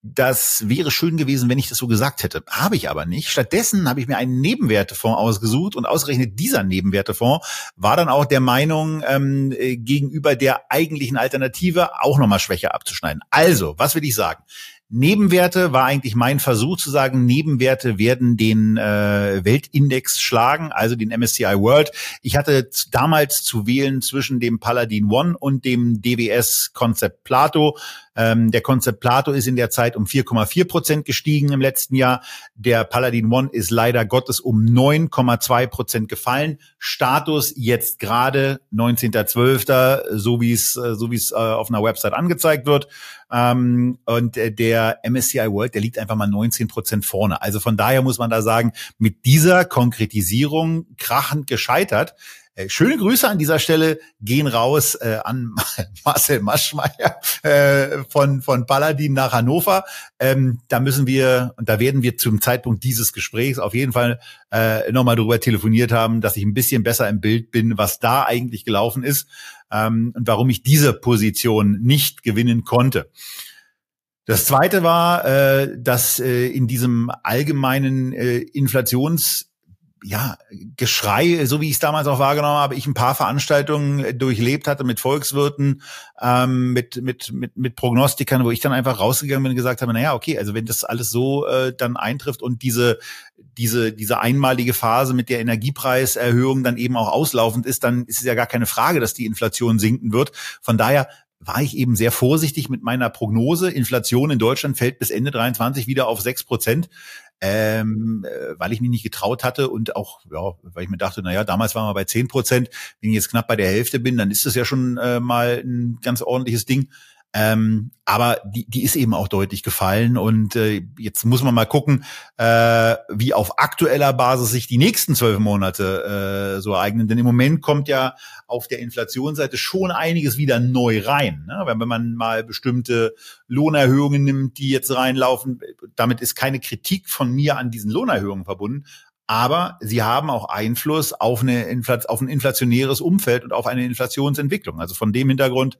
Das wäre schön gewesen, wenn ich das so gesagt hätte. Habe ich aber nicht. Stattdessen habe ich mir einen Nebenwertefonds ausgesucht und ausgerechnet dieser Nebenwertefonds war dann auch der Meinung, ähm, äh, gegenüber der eigentlichen Alternative auch nochmal schwächer abzuschneiden. Also, was will ich sagen? Nebenwerte war eigentlich mein Versuch zu sagen, Nebenwerte werden den äh, Weltindex schlagen, also den MSCI World. Ich hatte damals zu wählen zwischen dem Paladin One und dem DWS Concept Plato. Ähm, der Concept Plato ist in der Zeit um 4,4 Prozent gestiegen im letzten Jahr. Der Paladin One ist leider Gottes um 9,2 Prozent gefallen. Status jetzt gerade 19.12., so wie es äh, so wie es äh, auf einer Website angezeigt wird. Ähm, und äh, der MSCI World, der liegt einfach mal 19 Prozent vorne. Also von daher muss man da sagen, mit dieser Konkretisierung krachend gescheitert. Äh, schöne Grüße an dieser Stelle gehen raus äh, an [LAUGHS] Marcel Maschmeyer äh, von, von Paladin nach Hannover. Ähm, da müssen wir, und da werden wir zum Zeitpunkt dieses Gesprächs auf jeden Fall äh, nochmal drüber telefoniert haben, dass ich ein bisschen besser im Bild bin, was da eigentlich gelaufen ist ähm, und warum ich diese Position nicht gewinnen konnte. Das zweite war, äh, dass äh, in diesem allgemeinen äh, Inflations ja, Geschrei, so wie ich es damals auch wahrgenommen habe, ich ein paar Veranstaltungen durchlebt hatte mit Volkswirten, ähm, mit, mit, mit, mit Prognostikern, wo ich dann einfach rausgegangen bin und gesagt habe, naja, okay, also wenn das alles so äh, dann eintrifft und diese, diese, diese einmalige Phase mit der Energiepreiserhöhung dann eben auch auslaufend ist, dann ist es ja gar keine Frage, dass die Inflation sinken wird. Von daher war ich eben sehr vorsichtig mit meiner Prognose. Inflation in Deutschland fällt bis Ende 23 wieder auf sechs Prozent ähm, äh, weil ich mich nicht getraut hatte und auch, ja, weil ich mir dachte, na ja, damals waren wir bei zehn Prozent, wenn ich jetzt knapp bei der Hälfte bin, dann ist das ja schon äh, mal ein ganz ordentliches Ding. Ähm, aber die, die ist eben auch deutlich gefallen und äh, jetzt muss man mal gucken, äh, wie auf aktueller Basis sich die nächsten zwölf Monate äh, so eignen. Denn im Moment kommt ja auf der Inflationsseite schon einiges wieder neu rein. Ne? Wenn, wenn man mal bestimmte Lohnerhöhungen nimmt, die jetzt reinlaufen, damit ist keine Kritik von mir an diesen Lohnerhöhungen verbunden, aber sie haben auch Einfluss auf, eine auf ein inflationäres Umfeld und auf eine Inflationsentwicklung. Also von dem Hintergrund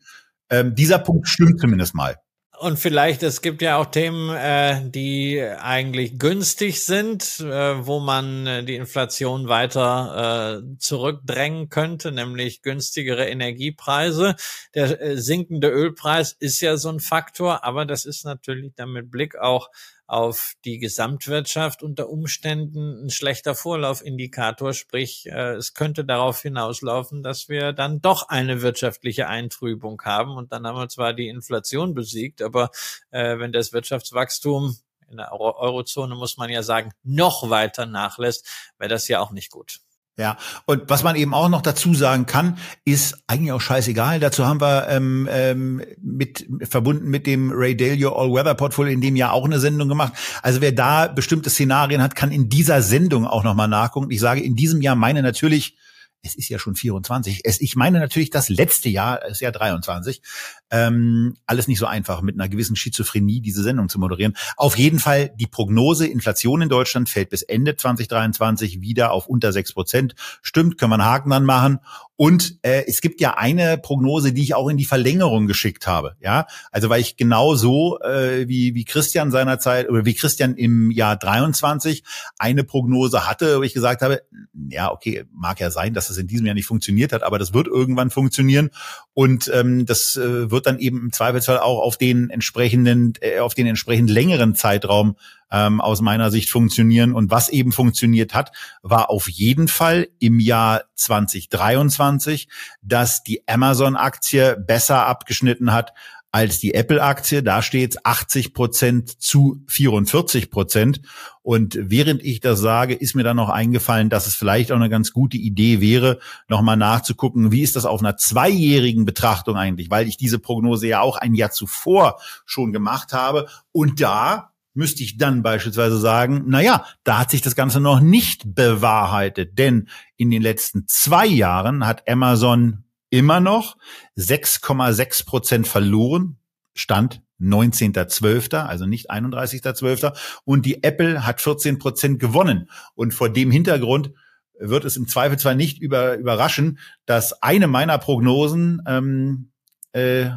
ähm, dieser Punkt stimmt zumindest mal. Und vielleicht, es gibt ja auch Themen, äh, die eigentlich günstig sind, äh, wo man äh, die Inflation weiter äh, zurückdrängen könnte, nämlich günstigere Energiepreise. Der äh, sinkende Ölpreis ist ja so ein Faktor, aber das ist natürlich dann mit Blick auch auf die Gesamtwirtschaft unter Umständen ein schlechter Vorlaufindikator, sprich äh, es könnte darauf hinauslaufen, dass wir dann doch eine wirtschaftliche Eintrübung haben und dann haben wir zwar die Inflation besiegt, aber äh, wenn das Wirtschaftswachstum in der Eurozone muss man ja sagen, noch weiter nachlässt, wäre das ja auch nicht gut. Ja, und was man eben auch noch dazu sagen kann, ist eigentlich auch scheißegal. Dazu haben wir ähm, ähm, mit verbunden mit dem Ray Dalio All Weather Portfolio in dem Jahr auch eine Sendung gemacht. Also wer da bestimmte Szenarien hat, kann in dieser Sendung auch noch mal nachgucken. Ich sage in diesem Jahr meine natürlich es ist ja schon 24. Es, ich meine natürlich das letzte Jahr, ist ja 23. Ähm, alles nicht so einfach, mit einer gewissen Schizophrenie diese Sendung zu moderieren. Auf jeden Fall die Prognose, Inflation in Deutschland fällt bis Ende 2023 wieder auf unter sechs Prozent. Stimmt, können wir einen Haken dann machen. Und äh, es gibt ja eine Prognose, die ich auch in die Verlängerung geschickt habe. Ja, also weil ich genau so äh, wie wie Christian seinerzeit oder wie Christian im Jahr 23 eine Prognose hatte, wo ich gesagt habe, ja okay, mag ja sein, dass es in diesem Jahr nicht funktioniert hat, aber das wird irgendwann funktionieren und ähm, das äh, wird dann eben im Zweifelsfall auch auf den entsprechenden äh, auf den entsprechend längeren Zeitraum ähm, aus meiner Sicht funktionieren. Und was eben funktioniert hat, war auf jeden Fall im Jahr 2023, dass die Amazon-Aktie besser abgeschnitten hat als die Apple-Aktie. Da steht 80 Prozent zu 44 Prozent. Und während ich das sage, ist mir dann noch eingefallen, dass es vielleicht auch eine ganz gute Idee wäre, nochmal nachzugucken, wie ist das auf einer zweijährigen Betrachtung eigentlich, weil ich diese Prognose ja auch ein Jahr zuvor schon gemacht habe. Und da müsste ich dann beispielsweise sagen, na ja, da hat sich das Ganze noch nicht bewahrheitet, denn in den letzten zwei Jahren hat Amazon immer noch 6,6 Prozent verloren, Stand 19.12., also nicht 31.12. Und die Apple hat 14 Prozent gewonnen. Und vor dem Hintergrund wird es im Zweifelsfall nicht über, überraschen, dass eine meiner Prognosen ähm, äh,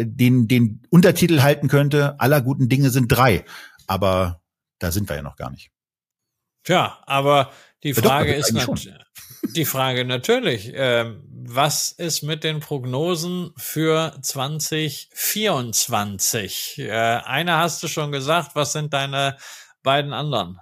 den, den Untertitel halten könnte, aller guten Dinge sind drei. Aber da sind wir ja noch gar nicht. Tja, aber die Frage ja, doch, ist die Frage natürlich, äh, was ist mit den Prognosen für 2024? Äh, eine hast du schon gesagt, was sind deine beiden anderen?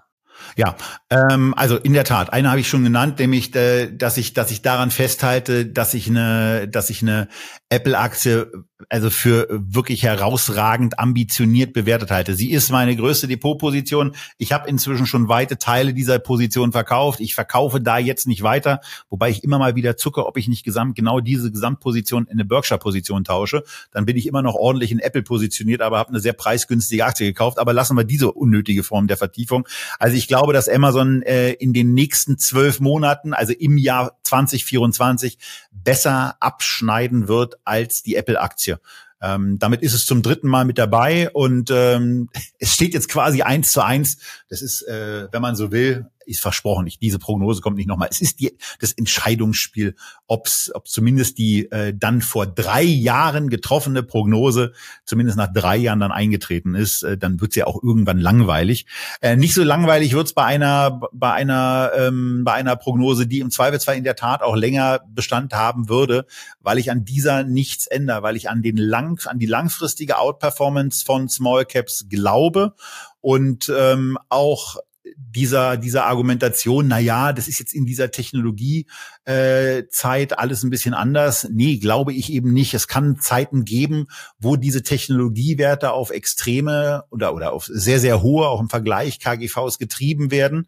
Ja, ähm, also in der Tat. Eine habe ich schon genannt, nämlich, äh, dass ich, dass ich daran festhalte, dass ich eine, dass ich eine Apple-Aktie also für wirklich herausragend ambitioniert bewertet halte. Sie ist meine größte Depotposition. Ich habe inzwischen schon weite Teile dieser Position verkauft. Ich verkaufe da jetzt nicht weiter, wobei ich immer mal wieder zucke, ob ich nicht gesamt genau diese Gesamtposition in eine Berkshire-Position tausche. Dann bin ich immer noch ordentlich in Apple positioniert, aber habe eine sehr preisgünstige Aktie gekauft. Aber lassen wir diese unnötige Form der Vertiefung. Also ich glaube, dass Amazon äh, in den nächsten zwölf Monaten, also im Jahr 2024, besser abschneiden wird als die Apple-Aktie. Ähm, damit ist es zum dritten Mal mit dabei und ähm, [LAUGHS] es steht jetzt quasi eins zu eins. Das ist, äh, wenn man so will, ist versprochen, nicht, diese Prognose kommt nicht nochmal. Es ist die, das Entscheidungsspiel, ob's, ob zumindest die äh, dann vor drei Jahren getroffene Prognose zumindest nach drei Jahren dann eingetreten ist, äh, dann wird's ja auch irgendwann langweilig. Äh, nicht so langweilig wird's bei einer, bei einer, ähm, bei einer Prognose, die im Zweifelsfall in der Tat auch länger Bestand haben würde, weil ich an dieser nichts ändere, weil ich an den lang, an die langfristige Outperformance von Small Caps glaube und ähm, auch dieser, dieser Argumentation, na ja, das ist jetzt in dieser Technologiezeit äh, Zeit alles ein bisschen anders. Nee, glaube ich eben nicht. Es kann Zeiten geben, wo diese Technologiewerte auf extreme oder, oder auf sehr, sehr hohe, auch im Vergleich KGVs getrieben werden.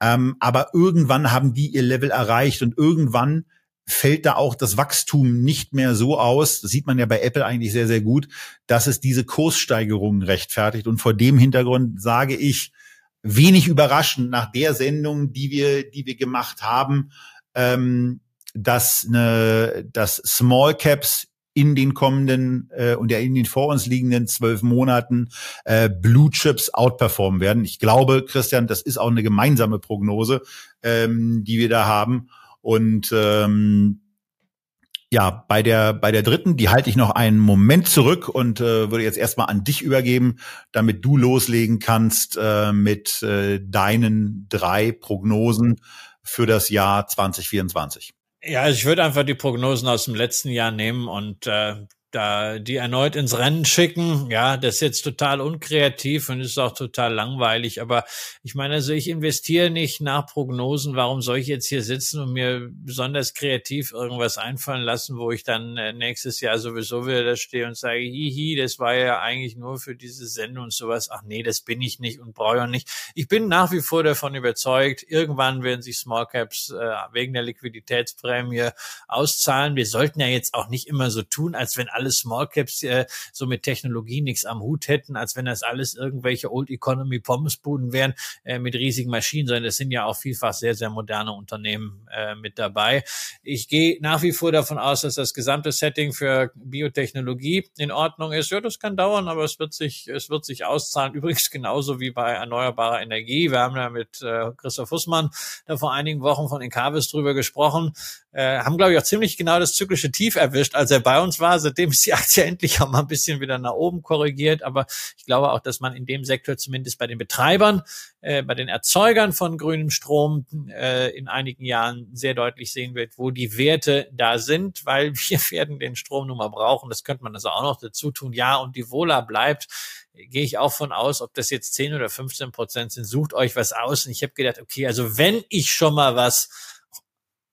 Ähm, aber irgendwann haben die ihr Level erreicht und irgendwann fällt da auch das Wachstum nicht mehr so aus, das sieht man ja bei Apple eigentlich sehr, sehr gut, dass es diese Kurssteigerungen rechtfertigt. Und vor dem Hintergrund sage ich, wenig überraschend nach der Sendung, die wir, die wir gemacht haben, ähm, dass, eine, dass Small Caps in den kommenden äh, und ja in den vor uns liegenden zwölf Monaten äh, Blue Chips outperformen werden. Ich glaube, Christian, das ist auch eine gemeinsame Prognose, ähm, die wir da haben. Und ähm, ja, bei der, bei der dritten, die halte ich noch einen Moment zurück und äh, würde jetzt erstmal an dich übergeben, damit du loslegen kannst äh, mit äh, deinen drei Prognosen für das Jahr 2024. Ja, ich würde einfach die Prognosen aus dem letzten Jahr nehmen und äh, da die erneut ins Rennen schicken. Ja, das ist jetzt total unkreativ und ist auch total langweilig. Aber ich meine, also ich investiere nicht nach Prognosen. Warum soll ich jetzt hier sitzen und mir besonders kreativ irgendwas einfallen lassen, wo ich dann äh, nächstes Jahr sowieso wieder da stehe und sage, hihi, das war ja eigentlich nur für diese Sendung und sowas. Ach nee, das bin ich nicht und brauche ich nicht. Ich bin nach wie vor davon überzeugt, irgendwann werden sich Small Caps äh, wegen der Liquiditätsprämie auszahlen. Wir sollten ja jetzt auch nicht immer so tun, als wenn alle Small Caps äh, so mit Technologie nichts am Hut hätten, als wenn das alles irgendwelche Old Economy Pommesbuden wären äh, mit riesigen Maschinen, sondern es sind ja auch vielfach sehr, sehr moderne Unternehmen äh, mit dabei. Ich gehe nach wie vor davon aus, dass das gesamte Setting für Biotechnologie in Ordnung ist. Ja, das kann dauern, aber es wird sich, es wird sich auszahlen. Übrigens genauso wie bei erneuerbarer Energie. Wir haben ja mit äh, Christoph Fussmann da vor einigen Wochen von Encarvis drüber gesprochen äh, haben, glaube ich, auch ziemlich genau das zyklische Tief erwischt, als er bei uns war. Seitdem ist die Aktie endlich auch mal ein bisschen wieder nach oben korrigiert. Aber ich glaube auch, dass man in dem Sektor zumindest bei den Betreibern, äh, bei den Erzeugern von grünem Strom äh, in einigen Jahren sehr deutlich sehen wird, wo die Werte da sind, weil [LAUGHS] wir werden den Strom nun mal brauchen. Das könnte man also auch noch dazu tun. Ja, und die Vola bleibt gehe ich auch von aus, ob das jetzt 10 oder 15 Prozent sind, sucht euch was aus. Und ich habe gedacht, okay, also wenn ich schon mal was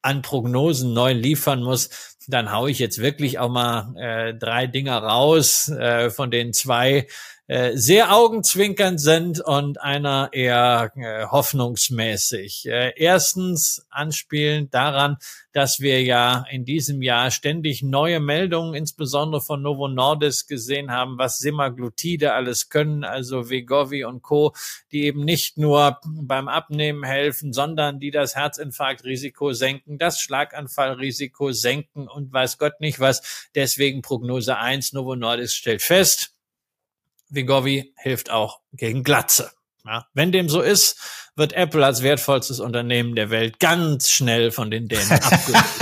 an Prognosen neu liefern muss, dann haue ich jetzt wirklich auch mal äh, drei Dinger raus, äh, von denen zwei äh, sehr augenzwinkernd sind und einer eher äh, hoffnungsmäßig. Äh, erstens anspielend daran, dass wir ja in diesem Jahr ständig neue Meldungen, insbesondere von Novo Nordisk gesehen haben, was Semaglutide alles können, also Vegovi und Co., die eben nicht nur beim Abnehmen helfen, sondern die das Herzinfarktrisiko senken, das Schlaganfallrisiko senken und weiß Gott nicht was. Deswegen Prognose 1, Novo Nordisk stellt fest, Vigovi hilft auch gegen Glatze. Ja, wenn dem so ist, wird Apple als wertvollstes Unternehmen der Welt ganz schnell von den Dänen [LAUGHS] abgelöst.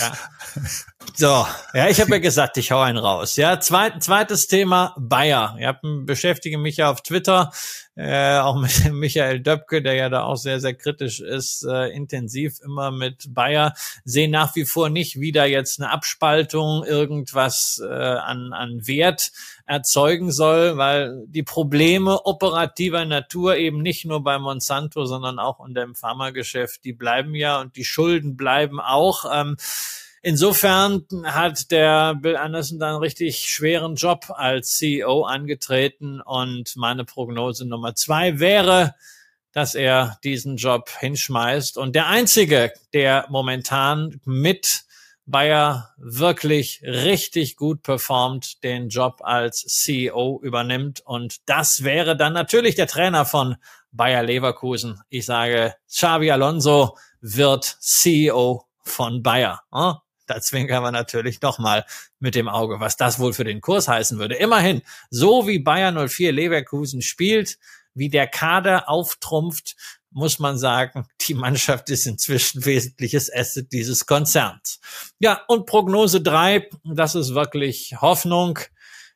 ja. [LAUGHS] So, ja, ich habe ja gesagt, ich hau einen raus. Ja, zweit, zweites Thema Bayer. Ich hab, beschäftige mich ja auf Twitter, äh, auch mit [LAUGHS] Michael Döpke, der ja da auch sehr, sehr kritisch ist, äh, intensiv immer mit Bayer. Sehe nach wie vor nicht, wie da jetzt eine Abspaltung irgendwas äh, an, an Wert erzeugen soll, weil die Probleme operativer Natur eben nicht nur bei Monsanto, sondern auch in dem Pharmageschäft, die bleiben ja und die Schulden bleiben auch. Ähm, Insofern hat der Bill Anderson dann richtig schweren Job als CEO angetreten und meine Prognose Nummer zwei wäre, dass er diesen Job hinschmeißt und der einzige, der momentan mit Bayer wirklich richtig gut performt, den Job als CEO übernimmt. Und das wäre dann natürlich der Trainer von Bayer Leverkusen. Ich sage, Xavi Alonso wird CEO von Bayer. Da zwinkern wir natürlich nochmal mit dem Auge, was das wohl für den Kurs heißen würde. Immerhin, so wie Bayern 04 Leverkusen spielt, wie der Kader auftrumpft, muss man sagen, die Mannschaft ist inzwischen wesentliches Asset dieses Konzerns. Ja, und Prognose drei, das ist wirklich Hoffnung.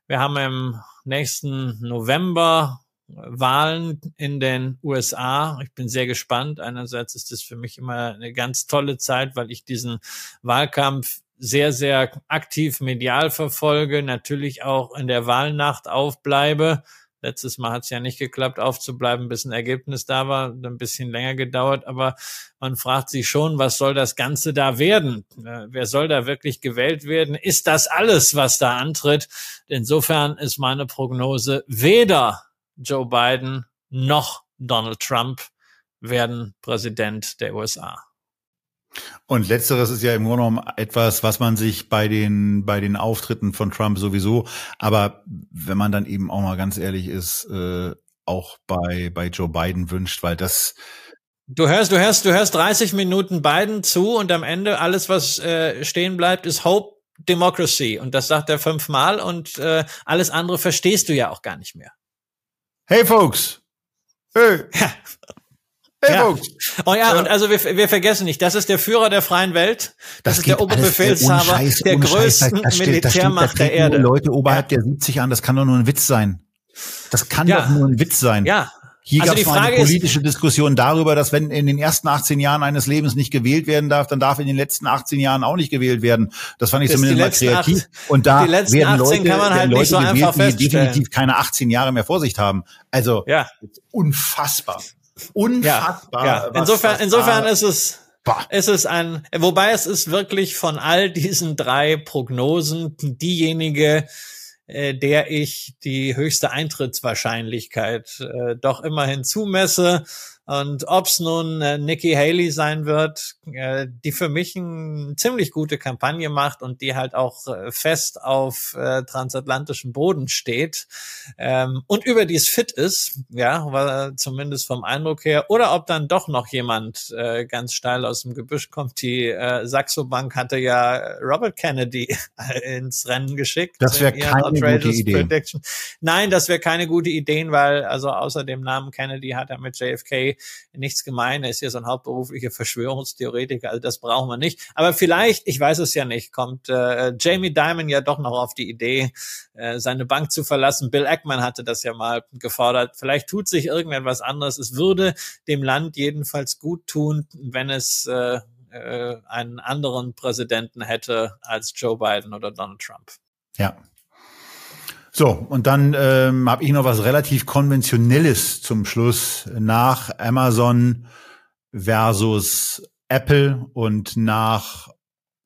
Wir haben im nächsten November Wahlen in den USA. Ich bin sehr gespannt. Einerseits ist es für mich immer eine ganz tolle Zeit, weil ich diesen Wahlkampf sehr, sehr aktiv medial verfolge, natürlich auch in der Wahlnacht aufbleibe. Letztes Mal hat es ja nicht geklappt, aufzubleiben, bis ein Ergebnis da war, ein bisschen länger gedauert, aber man fragt sich schon, was soll das Ganze da werden? Äh, wer soll da wirklich gewählt werden? Ist das alles, was da antritt? Insofern ist meine Prognose weder Joe Biden noch Donald Trump werden Präsident der USA. Und letzteres ist ja im Grunde genommen etwas, was man sich bei den bei den Auftritten von Trump sowieso, aber wenn man dann eben auch mal ganz ehrlich ist, äh, auch bei bei Joe Biden wünscht, weil das Du hörst, du hörst, du hörst 30 Minuten Biden zu und am Ende alles, was äh, stehen bleibt, ist Hope Democracy und das sagt er fünfmal und äh, alles andere verstehst du ja auch gar nicht mehr. Hey folks. Hey. Ja. Hey, ja. folks. Oh ja, und also wir, wir vergessen nicht, das ist der Führer der freien Welt. Das, das ist der Oberbefehlshaber Scheiß, der größten Scheiß, steht, Militärmacht der Erde. Leute oberhalb ja. der 70 an, das kann doch nur ein Witz sein. Das kann ja. doch nur ein Witz sein. Ja, Hier also gab es eine politische ist, Diskussion darüber, dass wenn in den ersten 18 Jahren eines Lebens nicht gewählt werden darf, dann darf in den letzten 18 Jahren auch nicht gewählt werden. Das fand ich zumindest mal kreativ. 8, und da werden Leute, kann man halt Leute so gewählt, die definitiv keine 18 Jahre mehr vor sich haben. Also ja. unfassbar. Unfassbar. Ja, ja. Insofern, insofern ist es Bah. Es ist ein, wobei es ist wirklich von all diesen drei Prognosen diejenige, äh, der ich die höchste Eintrittswahrscheinlichkeit äh, doch immerhin zumesse. Und ob's nun äh, Nikki Haley sein wird, äh, die für mich eine ziemlich gute Kampagne macht und die halt auch äh, fest auf äh, transatlantischem Boden steht ähm, und überdies fit ist, ja, weil, zumindest vom Eindruck her, oder ob dann doch noch jemand äh, ganz steil aus dem Gebüsch kommt. Die äh, Saxo Bank hatte ja Robert Kennedy [LAUGHS] ins Rennen geschickt. Das wäre keine gute Idee. Prediction. Nein, das wäre keine gute Idee, weil also außer dem Namen Kennedy hat er mit JFK nichts gemein. Er ist ja so ein hauptberuflicher Verschwörungstheoretiker, also das brauchen wir nicht. Aber vielleicht, ich weiß es ja nicht, kommt äh, Jamie Dimon ja doch noch auf die Idee, äh, seine Bank zu verlassen. Bill Ackman hatte das ja mal gefordert. Vielleicht tut sich irgendetwas anderes. Es würde dem Land jedenfalls gut tun, wenn es äh, äh, einen anderen Präsidenten hätte als Joe Biden oder Donald Trump. Ja, so, und dann ähm, habe ich noch was relativ Konventionelles zum Schluss nach Amazon versus Apple und nach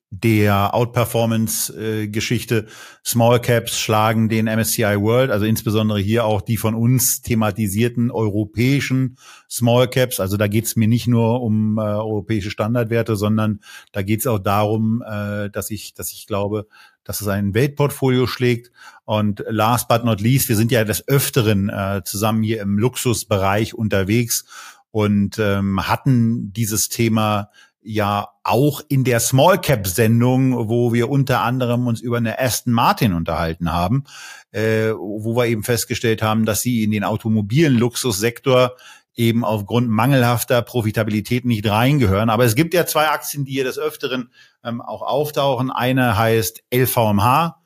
der Outperformance-Geschichte. Äh, Small Caps schlagen den MSCI World, also insbesondere hier auch die von uns thematisierten europäischen Small Caps. Also da geht es mir nicht nur um äh, europäische Standardwerte, sondern da geht es auch darum, äh, dass ich, dass ich glaube, dass es ein Weltportfolio schlägt. Und last but not least, wir sind ja des Öfteren äh, zusammen hier im Luxusbereich unterwegs und ähm, hatten dieses Thema ja auch in der Small Cap Sendung, wo wir unter anderem uns über eine Aston Martin unterhalten haben, äh, wo wir eben festgestellt haben, dass sie in den automobilen Luxussektor eben aufgrund mangelhafter Profitabilität nicht reingehören. Aber es gibt ja zwei Aktien, die hier des Öfteren ähm, auch auftauchen. Eine heißt LVMH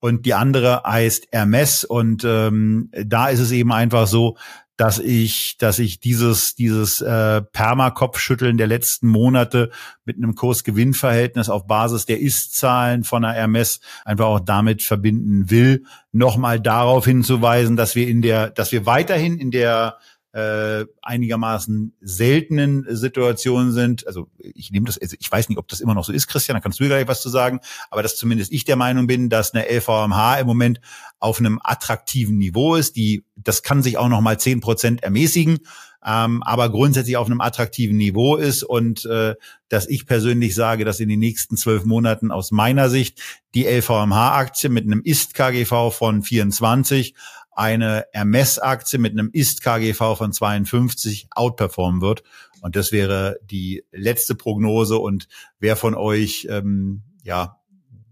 und die andere heißt Hermes. Und ähm, da ist es eben einfach so, dass ich, dass ich dieses, dieses äh, Perma-Kopfschütteln der letzten Monate mit einem Kurs-Gewinn-Verhältnis auf Basis der Ist-Zahlen von der Hermes einfach auch damit verbinden will, nochmal darauf hinzuweisen, dass wir in der, dass wir weiterhin in der äh, einigermaßen seltenen Situationen sind. Also ich nehme das, also ich weiß nicht, ob das immer noch so ist, Christian, da kannst du gleich was zu sagen, aber dass zumindest ich der Meinung bin, dass eine LVMH im Moment auf einem attraktiven Niveau ist. Die, das kann sich auch noch mal zehn Prozent ermäßigen, ähm, aber grundsätzlich auf einem attraktiven Niveau ist und äh, dass ich persönlich sage, dass in den nächsten zwölf Monaten aus meiner Sicht die LVMH-Aktie mit einem Ist-KGV von 24 eine Ermessaktie mit einem Ist-KGV von 52 outperformen wird. Und das wäre die letzte Prognose. Und wer von euch ähm, ja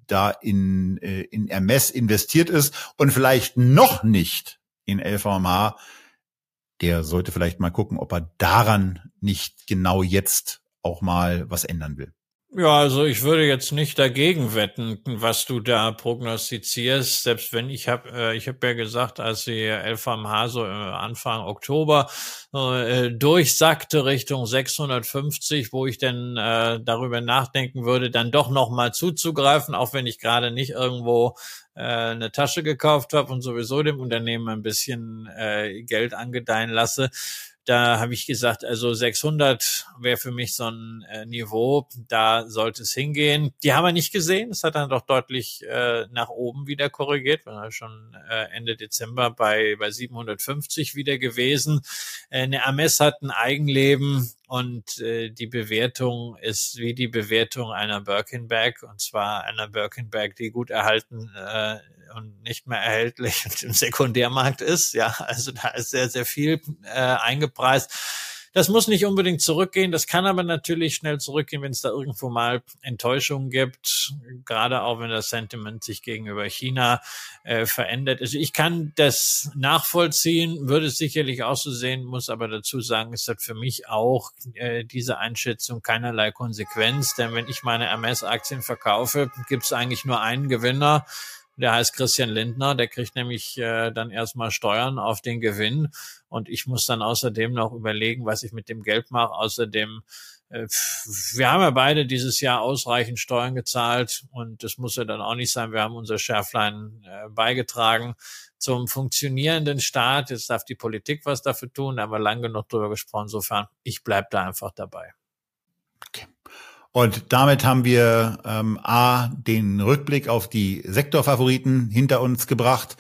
da in, äh, in Ermess investiert ist und vielleicht noch nicht in LVMH, der sollte vielleicht mal gucken, ob er daran nicht genau jetzt auch mal was ändern will. Ja, also ich würde jetzt nicht dagegen wetten, was du da prognostizierst. Selbst wenn ich habe, äh, ich habe ja gesagt, als die LVMH so äh, Anfang Oktober äh, durchsackte Richtung 650, wo ich denn äh, darüber nachdenken würde, dann doch noch mal zuzugreifen, auch wenn ich gerade nicht irgendwo äh, eine Tasche gekauft habe und sowieso dem Unternehmen ein bisschen äh, Geld angedeihen lasse da habe ich gesagt, also 600 wäre für mich so ein äh, Niveau, da sollte es hingehen. Die haben wir nicht gesehen. Es hat dann doch deutlich äh, nach oben wieder korrigiert. Waren schon äh, Ende Dezember bei, bei 750 wieder gewesen. Äh, eine Ames hat ein Eigenleben und äh, die Bewertung ist wie die Bewertung einer Birkenberg und zwar einer Birkenberg, die gut erhalten äh, und nicht mehr erhältlich [LAUGHS] im Sekundärmarkt ist. Ja, also da ist sehr, sehr viel äh, eingepreist. Das muss nicht unbedingt zurückgehen, das kann aber natürlich schnell zurückgehen, wenn es da irgendwo mal Enttäuschungen gibt, gerade auch wenn das Sentiment sich gegenüber China äh, verändert. Also ich kann das nachvollziehen, würde es sicherlich auch so sehen, muss aber dazu sagen, es hat für mich auch äh, diese Einschätzung keinerlei Konsequenz, denn wenn ich meine MS-Aktien verkaufe, gibt es eigentlich nur einen Gewinner der heißt Christian Lindner, der kriegt nämlich äh, dann erstmal Steuern auf den Gewinn Und ich muss dann außerdem noch überlegen, was ich mit dem Geld mache. Außerdem äh, wir haben ja beide dieses Jahr ausreichend Steuern gezahlt und das muss ja dann auch nicht sein. Wir haben unser Schärflein äh, beigetragen zum funktionierenden Staat. Jetzt darf die Politik was dafür tun, da haben wir lang genug drüber gesprochen. Insofern, ich bleib da einfach dabei. Okay. Und damit haben wir ähm, A, den Rückblick auf die Sektorfavoriten hinter uns gebracht,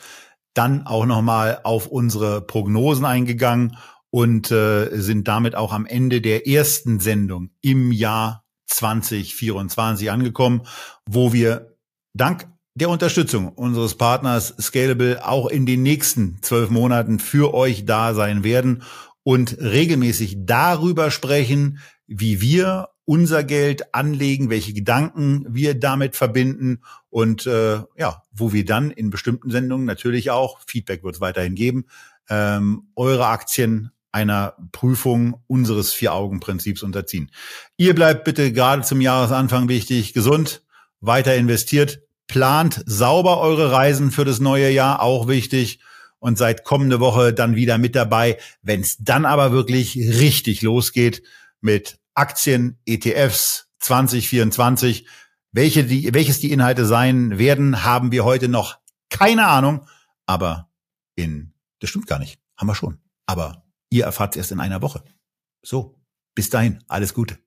dann auch nochmal auf unsere Prognosen eingegangen und äh, sind damit auch am Ende der ersten Sendung im Jahr 2024 angekommen, wo wir dank der Unterstützung unseres Partners Scalable auch in den nächsten zwölf Monaten für euch da sein werden und regelmäßig darüber sprechen, wie wir unser Geld anlegen, welche Gedanken wir damit verbinden und äh, ja, wo wir dann in bestimmten Sendungen natürlich auch Feedback wird es weiterhin geben, ähm, eure Aktien einer Prüfung unseres Vier-Augen-Prinzips unterziehen. Ihr bleibt bitte gerade zum Jahresanfang wichtig, gesund, weiter investiert, plant sauber eure Reisen für das neue Jahr, auch wichtig, und seid kommende Woche dann wieder mit dabei, wenn es dann aber wirklich richtig losgeht mit Aktien, ETFs 2024. Welche die, welches die Inhalte sein werden, haben wir heute noch keine Ahnung, aber in, das stimmt gar nicht, haben wir schon. Aber Ihr erfahrt es erst in einer Woche. So, bis dahin, alles Gute.